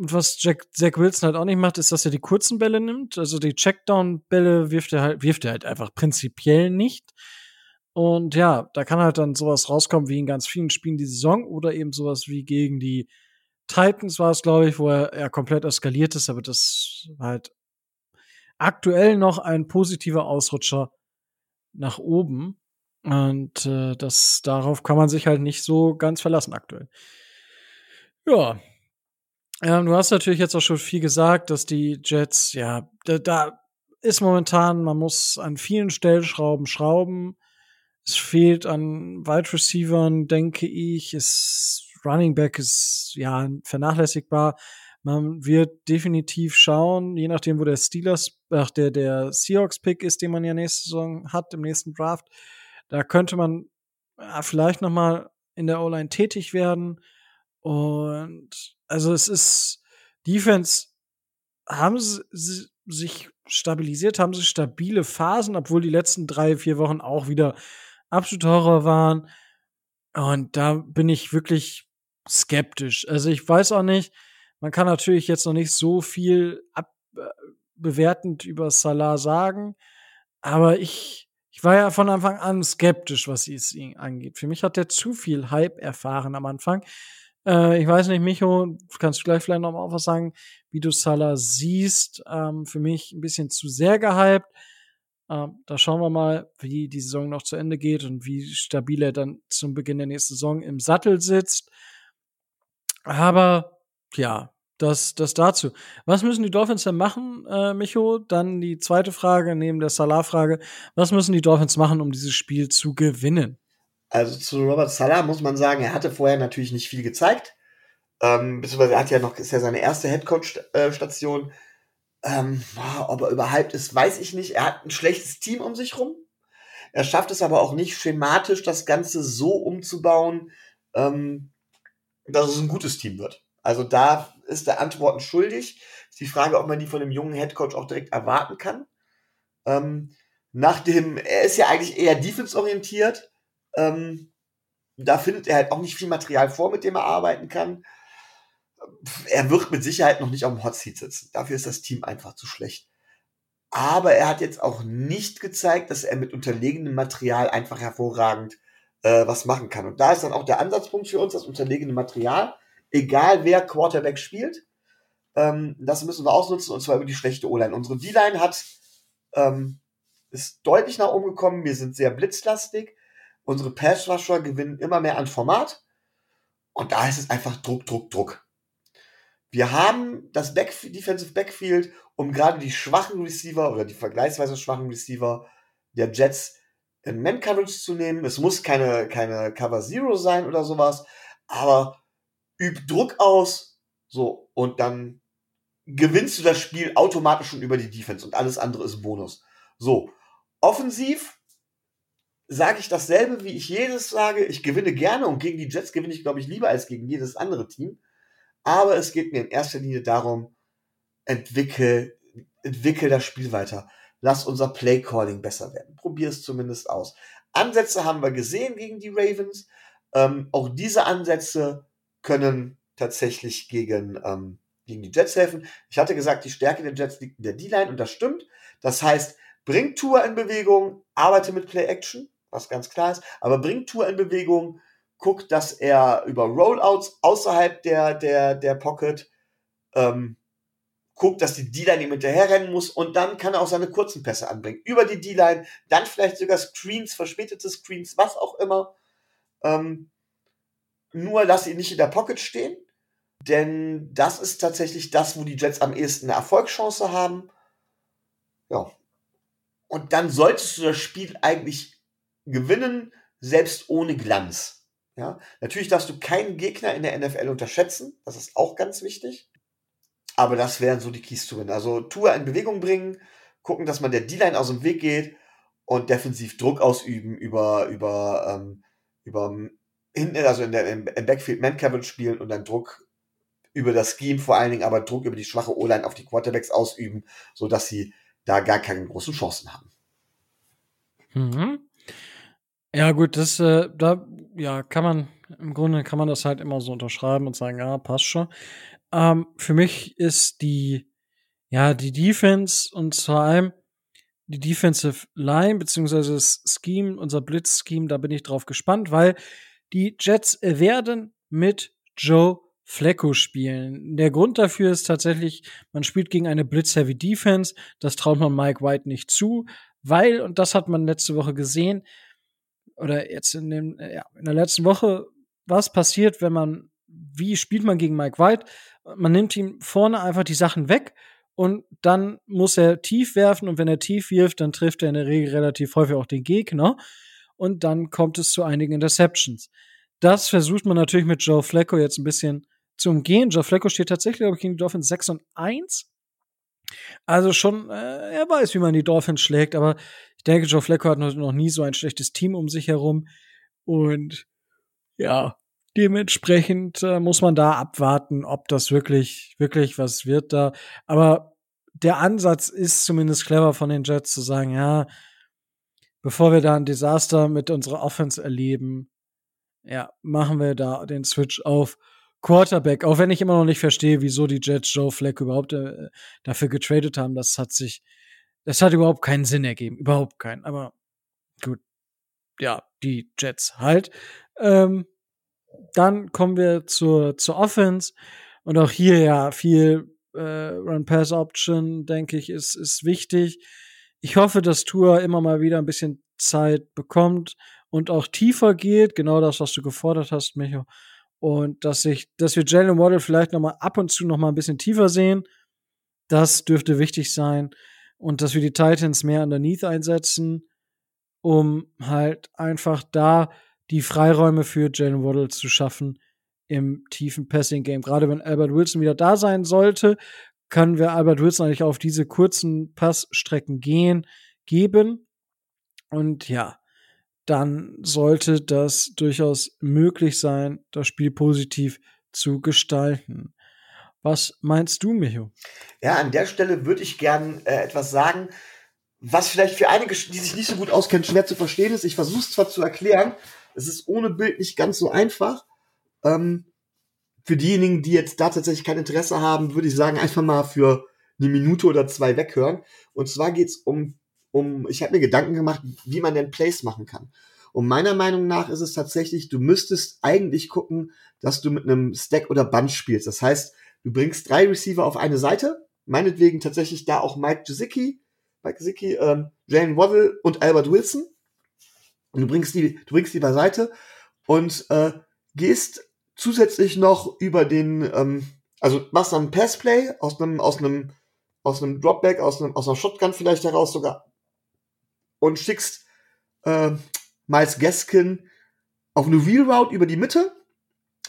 und was Jack, Zach Wilson halt auch nicht macht, ist, dass er die kurzen Bälle nimmt. Also die Checkdown-Bälle wirft er halt, wirft er halt einfach prinzipiell nicht. Und ja, da kann halt dann sowas rauskommen wie in ganz vielen Spielen die Saison oder eben sowas wie gegen die Titans war es, glaube ich, wo er, er komplett eskaliert ist, aber das halt aktuell noch ein positiver Ausrutscher nach oben. Und äh, das darauf kann man sich halt nicht so ganz verlassen aktuell. Ja, ähm, du hast natürlich jetzt auch schon viel gesagt, dass die Jets, ja, da, da ist momentan, man muss an vielen Stellschrauben schrauben. Es fehlt an Wide Receivern, denke ich. Es Running Back ist ja vernachlässigbar. Man wird definitiv schauen, je nachdem, wo der Steelers, ach, der, der Seahawks-Pick ist, den man ja nächste Saison hat, im nächsten Draft, da könnte man ja, vielleicht noch mal in der O-Line tätig werden. Und also es ist Defense haben sie sich stabilisiert, haben sie stabile Phasen, obwohl die letzten drei, vier Wochen auch wieder absolut Horror waren. Und da bin ich wirklich skeptisch. Also ich weiß auch nicht, man kann natürlich jetzt noch nicht so viel ab, äh, bewertend über Salah sagen, aber ich, ich war ja von Anfang an skeptisch, was es ihn angeht. Für mich hat er zu viel Hype erfahren am Anfang. Äh, ich weiß nicht, Micho, kannst du gleich vielleicht noch mal was sagen, wie du Salah siehst. Ähm, für mich ein bisschen zu sehr gehypt. Ähm, da schauen wir mal, wie die Saison noch zu Ende geht und wie stabil er dann zum Beginn der nächsten Saison im Sattel sitzt. Aber ja, das, das dazu. Was müssen die Dolphins denn machen, äh, Micho? Dann die zweite Frage neben der Salah-Frage. Was müssen die Dolphins machen, um dieses Spiel zu gewinnen? Also zu Robert Salah muss man sagen, er hatte vorher natürlich nicht viel gezeigt. Ähm, beziehungsweise er hat ja noch, ist ja seine erste Headcoach-Station. Ähm, ob er überhaupt ist, weiß ich nicht. Er hat ein schlechtes Team um sich rum. Er schafft es aber auch nicht schematisch, das Ganze so umzubauen, ähm, dass es ein gutes Team wird. Also da ist er Antworten schuldig. Ist die Frage, ob man die von dem jungen Headcoach auch direkt erwarten kann. Ähm, nach dem, er ist ja eigentlich eher defense-orientiert. Ähm, da findet er halt auch nicht viel Material vor, mit dem er arbeiten kann. Er wird mit Sicherheit noch nicht auf dem Hot Seat sitzen. Dafür ist das Team einfach zu schlecht. Aber er hat jetzt auch nicht gezeigt, dass er mit unterlegenem Material einfach hervorragend äh, was machen kann. Und da ist dann auch der Ansatzpunkt für uns, das unterlegene Material egal wer Quarterback spielt. Ähm, das müssen wir ausnutzen und zwar über die schlechte O-Line. Unsere D-Line hat ähm, ist deutlich nach oben gekommen. Wir sind sehr blitzlastig. Unsere Pass-Rusher gewinnen immer mehr an Format. Und da ist es einfach Druck, Druck, Druck. Wir haben das Back Defensive Backfield, um gerade die schwachen Receiver oder die vergleichsweise schwachen Receiver der Jets in Man-Coverage zu nehmen. Es muss keine, keine Cover Zero sein oder sowas, aber üb Druck aus, so, und dann gewinnst du das Spiel automatisch schon über die Defense und alles andere ist Bonus. So, offensiv sage ich dasselbe, wie ich jedes sage. Ich gewinne gerne und gegen die Jets gewinne ich, glaube ich, lieber als gegen jedes andere Team. Aber es geht mir in erster Linie darum, entwickel, entwickel das Spiel weiter. Lass unser Play-Calling besser werden. Probier es zumindest aus. Ansätze haben wir gesehen gegen die Ravens. Ähm, auch diese Ansätze können tatsächlich gegen, ähm, gegen die Jets helfen. Ich hatte gesagt, die Stärke der Jets liegt in der D-Line und das stimmt. Das heißt, bring Tour in Bewegung, arbeite mit Play-Action, was ganz klar ist, aber bring Tour in Bewegung, guck, dass er über Rollouts außerhalb der, der, der Pocket ähm, guckt, dass die D-Line ihm hinterherrennen muss und dann kann er auch seine kurzen Pässe anbringen. Über die D-Line, dann vielleicht sogar Screens, verspätete Screens, was auch immer. Ähm, nur lass ihn nicht in der Pocket stehen, denn das ist tatsächlich das, wo die Jets am ehesten eine Erfolgschance haben. Ja. Und dann solltest du das Spiel eigentlich gewinnen, selbst ohne Glanz. Ja, natürlich darfst du keinen Gegner in der NFL unterschätzen. Das ist auch ganz wichtig. Aber das wären so die Keys zu gewinnen. Also Tour in Bewegung bringen, gucken, dass man der D-Line aus dem Weg geht und defensiv Druck ausüben über, über, ähm, über hinten, also in der, im, Backfield Man-Coverage spielen und dann Druck über das Scheme vor allen Dingen, aber Druck über die schwache O-Line auf die Quarterbacks ausüben, so dass sie da gar keine großen Chancen haben. Mhm. Ja, gut, das, äh, da, ja, kann man, im Grunde kann man das halt immer so unterschreiben und sagen, ja, passt schon. Ähm, für mich ist die, ja, die Defense und vor allem die Defensive Line, beziehungsweise das Scheme, unser Blitz-Scheme, da bin ich drauf gespannt, weil die Jets werden mit Joe Flacco spielen. Der Grund dafür ist tatsächlich, man spielt gegen eine Blitz-Heavy Defense. Das traut man Mike White nicht zu, weil, und das hat man letzte Woche gesehen, oder jetzt in, dem, ja, in der letzten Woche, was passiert, wenn man, wie spielt man gegen Mike White? Man nimmt ihm vorne einfach die Sachen weg Und dann muss er tief werfen und wenn er tief wirft, dann trifft er in der Regel relativ häufig auch den Gegner. Und dann kommt es zu einigen Interceptions. Das versucht man natürlich mit Joe Flacco jetzt ein bisschen zu umgehen. Joe Flacco steht tatsächlich, glaube ich, gegen die Dolphins 6 und 1. Also schon, äh, er weiß, wie man die Dolphins schlägt, aber ich denke, Joe Flacco hat noch nie so ein schlechtes Team um sich herum. Und ja, dementsprechend äh, muss man da abwarten, ob das wirklich, wirklich was wird da. Aber der Ansatz ist zumindest clever von den Jets zu sagen, ja, bevor wir da ein Desaster mit unserer Offense erleben, ja, machen wir da den Switch auf Quarterback. Auch wenn ich immer noch nicht verstehe, wieso die Jets Joe Fleck überhaupt äh, dafür getradet haben. Das hat sich, das hat überhaupt keinen Sinn ergeben. Überhaupt keinen. Aber gut. Ja, die Jets halt. Ähm, dann kommen wir zur, zur Offense. Und auch hier ja viel äh, Run-Pass-Option, denke ich, ist, ist wichtig. Ich hoffe, dass Tour immer mal wieder ein bisschen Zeit bekommt und auch tiefer geht. Genau das, was du gefordert hast, Micho. Und dass ich, dass wir Jalen Waddle vielleicht noch mal ab und zu noch mal ein bisschen tiefer sehen. Das dürfte wichtig sein. Und dass wir die Titans mehr underneath einsetzen, um halt einfach da die Freiräume für Jalen Waddle zu schaffen im tiefen Passing-Game. Gerade wenn Albert Wilson wieder da sein sollte, können wir Albert Wilson eigentlich auf diese kurzen Passstrecken gehen, geben. Und ja, dann sollte das durchaus möglich sein, das Spiel positiv zu gestalten. Was meinst du, Micho? Ja, an der Stelle würde ich gern äh, etwas sagen, was vielleicht für einige, die sich nicht so gut auskennen, schwer zu verstehen ist. Ich versuche es zwar zu erklären, es ist ohne Bild nicht ganz so einfach. Ähm, für diejenigen, die jetzt da tatsächlich kein Interesse haben, würde ich sagen, einfach mal für eine Minute oder zwei weghören. Und zwar geht es um, um, ich habe mir Gedanken gemacht, wie man denn Plays machen kann. Und meiner Meinung nach ist es tatsächlich, du müsstest eigentlich gucken, dass du mit einem Stack oder Bunch spielst. Das heißt, du bringst drei Receiver auf eine Seite, meinetwegen tatsächlich da auch Mike Gesicki, Mike Gesicki, ähm, Jalen Waddle und Albert Wilson. Und du bringst die, du bringst die beiseite und äh, gehst zusätzlich noch über den, ähm, also machst dann Passplay aus einem, aus einem, aus einem Dropback, aus einem, aus einer Shotgun vielleicht heraus sogar und schickst äh, Miles Gaskin auf eine Wheel Route über die Mitte.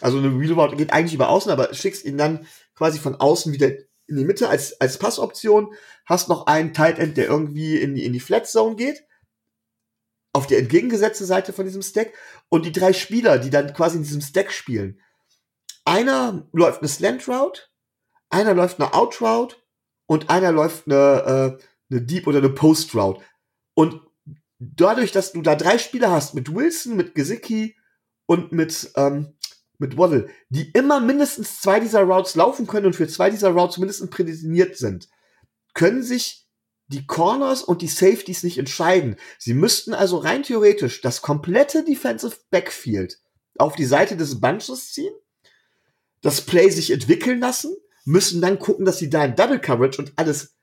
Also eine Wheel Route geht eigentlich über außen, aber schickst ihn dann quasi von außen wieder in die Mitte als, als Passoption. Hast noch einen Tight End, der irgendwie in die, in die Flat Zone geht auf der entgegengesetzte Seite von diesem Stack und die drei Spieler, die dann quasi in diesem Stack spielen. Einer läuft eine Slant Route, einer läuft eine Out Route und einer läuft eine, äh, eine Deep oder eine Post Route. Und dadurch, dass du da drei Spieler hast, mit Wilson, mit Gesicki und mit, ähm, mit Waddle, die immer mindestens zwei dieser Routes laufen können und für zwei dieser Routes mindestens prädestiniert sind, können sich die Corners und die Safeties nicht entscheiden. Sie müssten also rein theoretisch das komplette Defensive Backfield auf die Seite des Bunches ziehen, das Play sich entwickeln lassen, müssen dann gucken, dass sie da in Double Coverage und alles,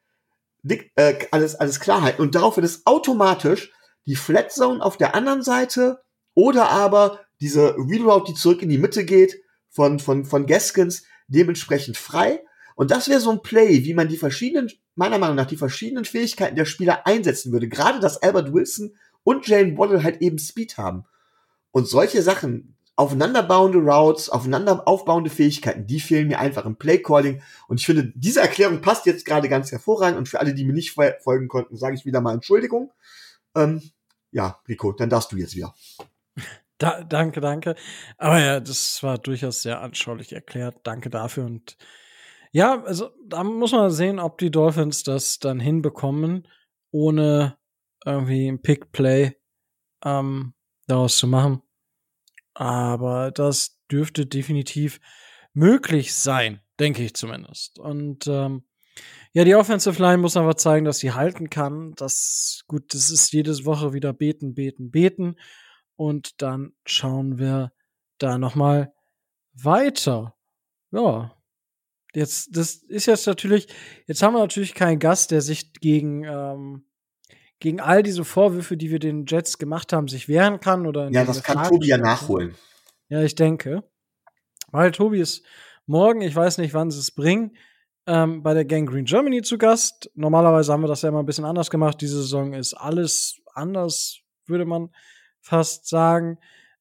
äh, alles, alles klar halten. Und darauf wird es automatisch die Flat Zone auf der anderen Seite oder aber diese Reroute, die zurück in die Mitte geht, von, von, von Gaskins, dementsprechend frei. Und das wäre so ein Play, wie man die verschiedenen meiner Meinung nach die verschiedenen Fähigkeiten der Spieler einsetzen würde. Gerade, dass Albert Wilson und Jane Waddle halt eben Speed haben. Und solche Sachen, aufeinanderbauende Routes, aufeinander aufbauende Fähigkeiten, die fehlen mir einfach im Playcalling. Und ich finde, diese Erklärung passt jetzt gerade ganz hervorragend. Und für alle, die mir nicht folgen konnten, sage ich wieder mal Entschuldigung. Ähm, ja, Rico, dann darfst du jetzt wieder. Da, danke, danke. Aber ja, das war durchaus sehr anschaulich erklärt. Danke dafür und ja, also da muss man sehen, ob die Dolphins das dann hinbekommen, ohne irgendwie ein Pick-Play ähm, daraus zu machen. Aber das dürfte definitiv möglich sein, denke ich zumindest. Und ähm, ja, die Offensive Line muss aber zeigen, dass sie halten kann. Das gut, das ist jedes Woche wieder beten, beten, beten. Und dann schauen wir da noch mal weiter. Ja, Jetzt, das ist jetzt natürlich, jetzt haben wir natürlich keinen Gast, der sich gegen, ähm, gegen all diese Vorwürfe, die wir den Jets gemacht haben, sich wehren kann oder. Ja, das kann Tobi ja nachholen. Ja, ich denke. Weil Tobi ist morgen, ich weiß nicht, wann sie es bringen, ähm, bei der Gang Green Germany zu Gast. Normalerweise haben wir das ja immer ein bisschen anders gemacht. Diese Saison ist alles anders, würde man fast sagen.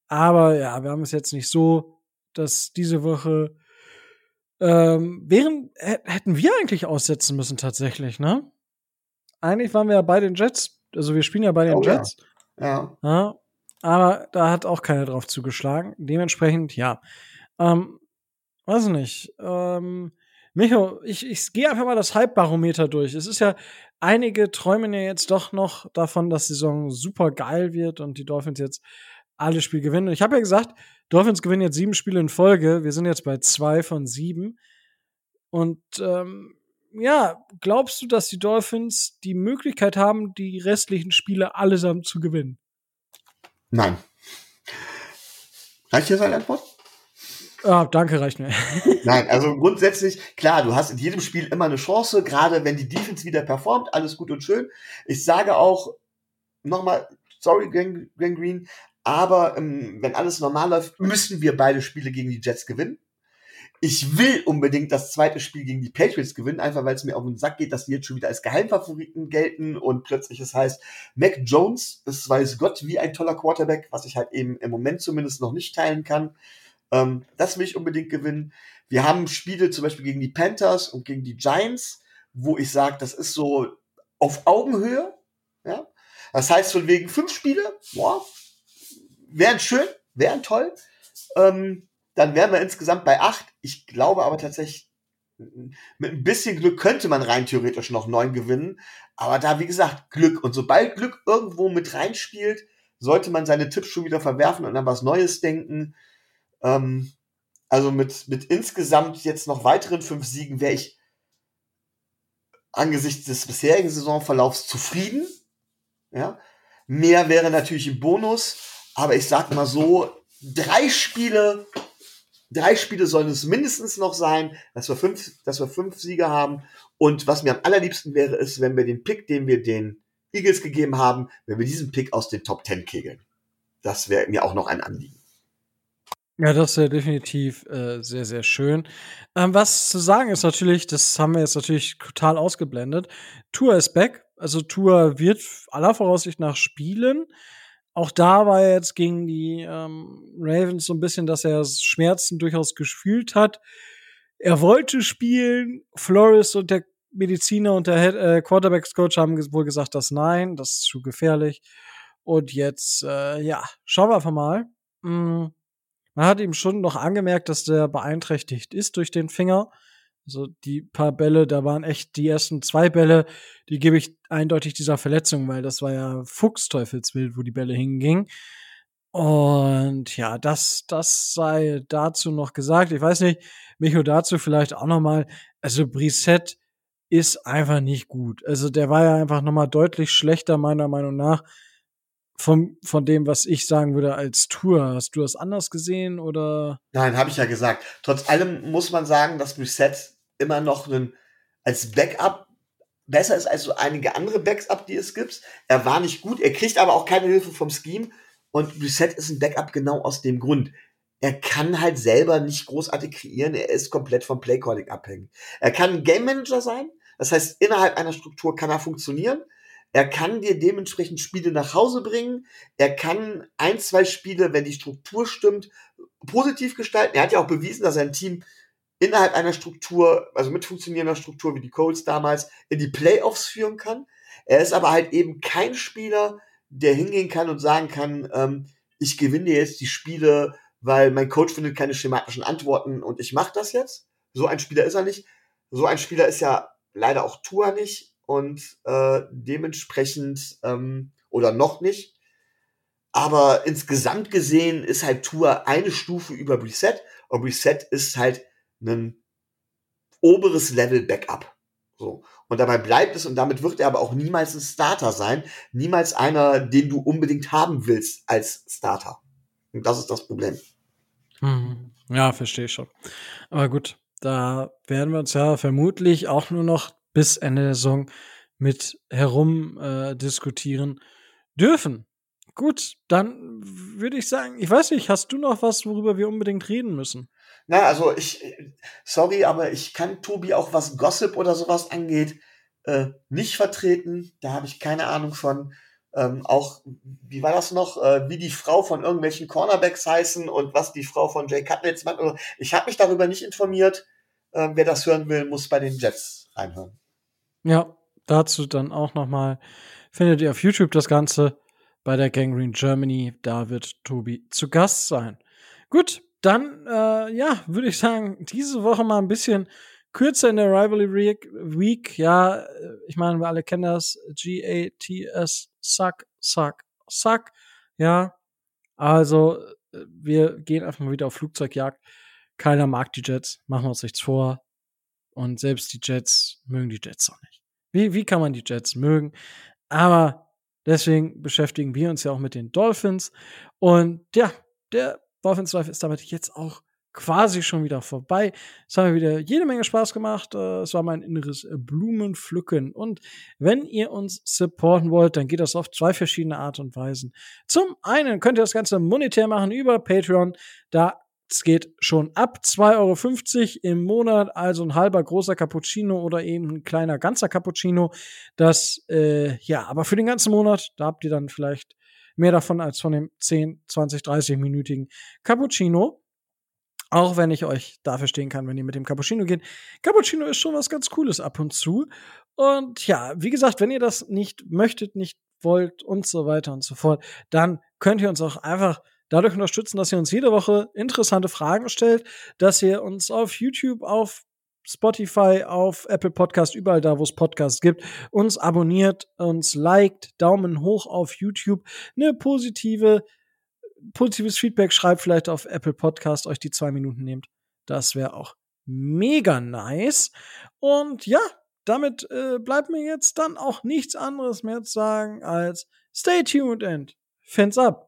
Aber ja, wir haben es jetzt nicht so, dass diese Woche ähm, wären, hätten wir eigentlich aussetzen müssen tatsächlich, ne? Eigentlich waren wir ja bei den Jets, also wir spielen ja bei den oh, Jets. Ja. ja. ja. Aber da hat auch keiner drauf zugeschlagen. Dementsprechend, ja. Ähm, weiß nicht. Ähm, Micho, ich, ich gehe einfach mal das Hype-Barometer durch. Es ist ja, einige träumen ja jetzt doch noch davon, dass die Saison super geil wird und die Dolphins jetzt alle Spiele gewinnen. Und ich habe ja gesagt, Dolphins gewinnen jetzt sieben Spiele in Folge. Wir sind jetzt bei zwei von sieben. Und ähm, ja, glaubst du, dass die Dolphins die Möglichkeit haben, die restlichen Spiele allesamt zu gewinnen? Nein. Reicht hier seine Antwort? Ah, danke, reicht mir. Nein, also grundsätzlich, klar, du hast in jedem Spiel immer eine Chance, gerade wenn die Defense wieder performt, alles gut und schön. Ich sage auch nochmal, sorry, Gang Green, aber ähm, wenn alles normal läuft, müssen wir beide Spiele gegen die Jets gewinnen. Ich will unbedingt das zweite Spiel gegen die Patriots gewinnen, einfach weil es mir auf den Sack geht, dass die jetzt schon wieder als Geheimfavoriten gelten und plötzlich es heißt, Mac Jones ist, weiß Gott, wie ein toller Quarterback, was ich halt eben im Moment zumindest noch nicht teilen kann. Ähm, das will ich unbedingt gewinnen. Wir haben Spiele zum Beispiel gegen die Panthers und gegen die Giants, wo ich sage, das ist so auf Augenhöhe. Ja? Das heißt, von wegen fünf Spiele, boah, wären schön, wären toll. Ähm, dann wären wir insgesamt bei acht. Ich glaube aber tatsächlich, mit ein bisschen Glück könnte man rein theoretisch noch neun gewinnen. Aber da, wie gesagt, Glück. Und sobald Glück irgendwo mit reinspielt, sollte man seine Tipps schon wieder verwerfen und an was Neues denken. Ähm, also mit, mit insgesamt jetzt noch weiteren fünf Siegen wäre ich angesichts des bisherigen Saisonverlaufs zufrieden. Ja. Mehr wäre natürlich ein Bonus, aber ich sag mal so, drei Spiele drei Spiele sollen es mindestens noch sein, dass wir fünf, dass wir fünf Siege haben. Und was mir am allerliebsten wäre, ist, wenn wir den Pick, den wir den Eagles gegeben haben, wenn wir diesen Pick aus den Top Ten kegeln. Das wäre mir auch noch ein Anliegen. Ja, das wäre definitiv äh, sehr, sehr schön. Ähm, was zu sagen ist natürlich, das haben wir jetzt natürlich total ausgeblendet. Tour ist back. Also Tour wird aller Voraussicht nach spielen. Auch da war er jetzt gegen die ähm, Ravens so ein bisschen, dass er Schmerzen durchaus gefühlt hat. Er wollte spielen. Flores und der Mediziner und der äh, Quarterbacks Coach haben wohl gesagt, dass nein, das ist zu gefährlich. Und jetzt, äh, ja, schauen wir einfach mal. Mm, man hat ihm schon noch angemerkt, dass der beeinträchtigt ist durch den Finger. Also die paar Bälle, da waren echt die ersten zwei Bälle, die gebe ich eindeutig dieser Verletzung, weil das war ja Fuchsteufelswild, wo die Bälle hingingen. Und ja, das, das sei dazu noch gesagt. Ich weiß nicht, Micho dazu vielleicht auch noch mal. Also Brissett ist einfach nicht gut. Also der war ja einfach noch mal deutlich schlechter meiner Meinung nach von, von dem, was ich sagen würde als Tour. Hast du das anders gesehen oder? Nein, habe ich ja gesagt. Trotz allem muss man sagen, dass Brissett immer noch einen, als Backup besser ist als so einige andere Backup, die es gibt. Er war nicht gut, er kriegt aber auch keine Hilfe vom Scheme. Und Reset ist ein Backup genau aus dem Grund. Er kann halt selber nicht großartig kreieren, er ist komplett vom Playcalling abhängig. Er kann ein Game Manager sein, das heißt, innerhalb einer Struktur kann er funktionieren. Er kann dir dementsprechend Spiele nach Hause bringen. Er kann ein, zwei Spiele, wenn die Struktur stimmt, positiv gestalten. Er hat ja auch bewiesen, dass sein Team innerhalb einer Struktur, also mit funktionierender Struktur wie die Colts damals, in die Playoffs führen kann. Er ist aber halt eben kein Spieler, der hingehen kann und sagen kann, ähm, ich gewinne jetzt die Spiele, weil mein Coach findet keine schematischen Antworten und ich mache das jetzt. So ein Spieler ist er nicht. So ein Spieler ist ja leider auch Tua nicht und äh, dementsprechend ähm, oder noch nicht. Aber insgesamt gesehen ist halt Tour eine Stufe über Reset und Reset ist halt ein oberes Level Backup. So. Und dabei bleibt es und damit wird er aber auch niemals ein Starter sein. Niemals einer, den du unbedingt haben willst als Starter. Und das ist das Problem. Hm. Ja, verstehe ich schon. Aber gut, da werden wir uns ja vermutlich auch nur noch bis Ende der Saison mit herum äh, diskutieren dürfen. Gut, dann würde ich sagen, ich weiß nicht, hast du noch was, worüber wir unbedingt reden müssen? Na, also ich, sorry, aber ich kann Tobi auch was Gossip oder sowas angeht, äh, nicht vertreten. Da habe ich keine Ahnung von. Ähm, auch, wie war das noch, äh, wie die Frau von irgendwelchen Cornerbacks heißen und was die Frau von Jay Cutlets macht. Also, ich habe mich darüber nicht informiert. Äh, wer das hören will, muss bei den Jets reinhören. Ja, dazu dann auch noch mal findet ihr auf YouTube das Ganze bei der Gangrene Germany. Da wird Tobi zu Gast sein. Gut, dann äh, ja, würde ich sagen, diese Woche mal ein bisschen kürzer in der Rivalry Week. Ja, äh, ich meine, wir alle kennen das. G-A-T-S, suck, suck, suck. Ja, also äh, wir gehen einfach mal wieder auf Flugzeugjagd. Keiner mag die Jets, machen wir uns nichts vor. Und selbst die Jets mögen die Jets auch nicht. Wie, wie kann man die Jets mögen? Aber deswegen beschäftigen wir uns ja auch mit den Dolphins. Und ja, der Dolphins Life ist damit jetzt auch quasi schon wieder vorbei. Es hat mir wieder jede Menge Spaß gemacht. Äh, es war mein inneres Blumenpflücken. Und wenn ihr uns supporten wollt, dann geht das auf zwei verschiedene Art und Weisen. Zum einen könnt ihr das Ganze monetär machen über Patreon. Da es geht schon ab 2,50 Euro im Monat, also ein halber großer Cappuccino oder eben ein kleiner ganzer Cappuccino. Das, äh, ja, aber für den ganzen Monat, da habt ihr dann vielleicht mehr davon als von dem 10, 20, 30-minütigen Cappuccino. Auch wenn ich euch dafür stehen kann, wenn ihr mit dem Cappuccino geht. Cappuccino ist schon was ganz Cooles ab und zu. Und ja, wie gesagt, wenn ihr das nicht möchtet, nicht wollt und so weiter und so fort, dann könnt ihr uns auch einfach dadurch unterstützen, dass ihr uns jede Woche interessante Fragen stellt, dass ihr uns auf YouTube, auf Spotify, auf Apple Podcast, überall da, wo es Podcasts gibt, uns abonniert, uns liked, Daumen hoch auf YouTube, eine positive, positives Feedback schreibt, vielleicht auf Apple Podcast, euch die zwei Minuten nehmt. Das wäre auch mega nice. Und ja, damit äh, bleibt mir jetzt dann auch nichts anderes mehr zu sagen als stay tuned and fans up.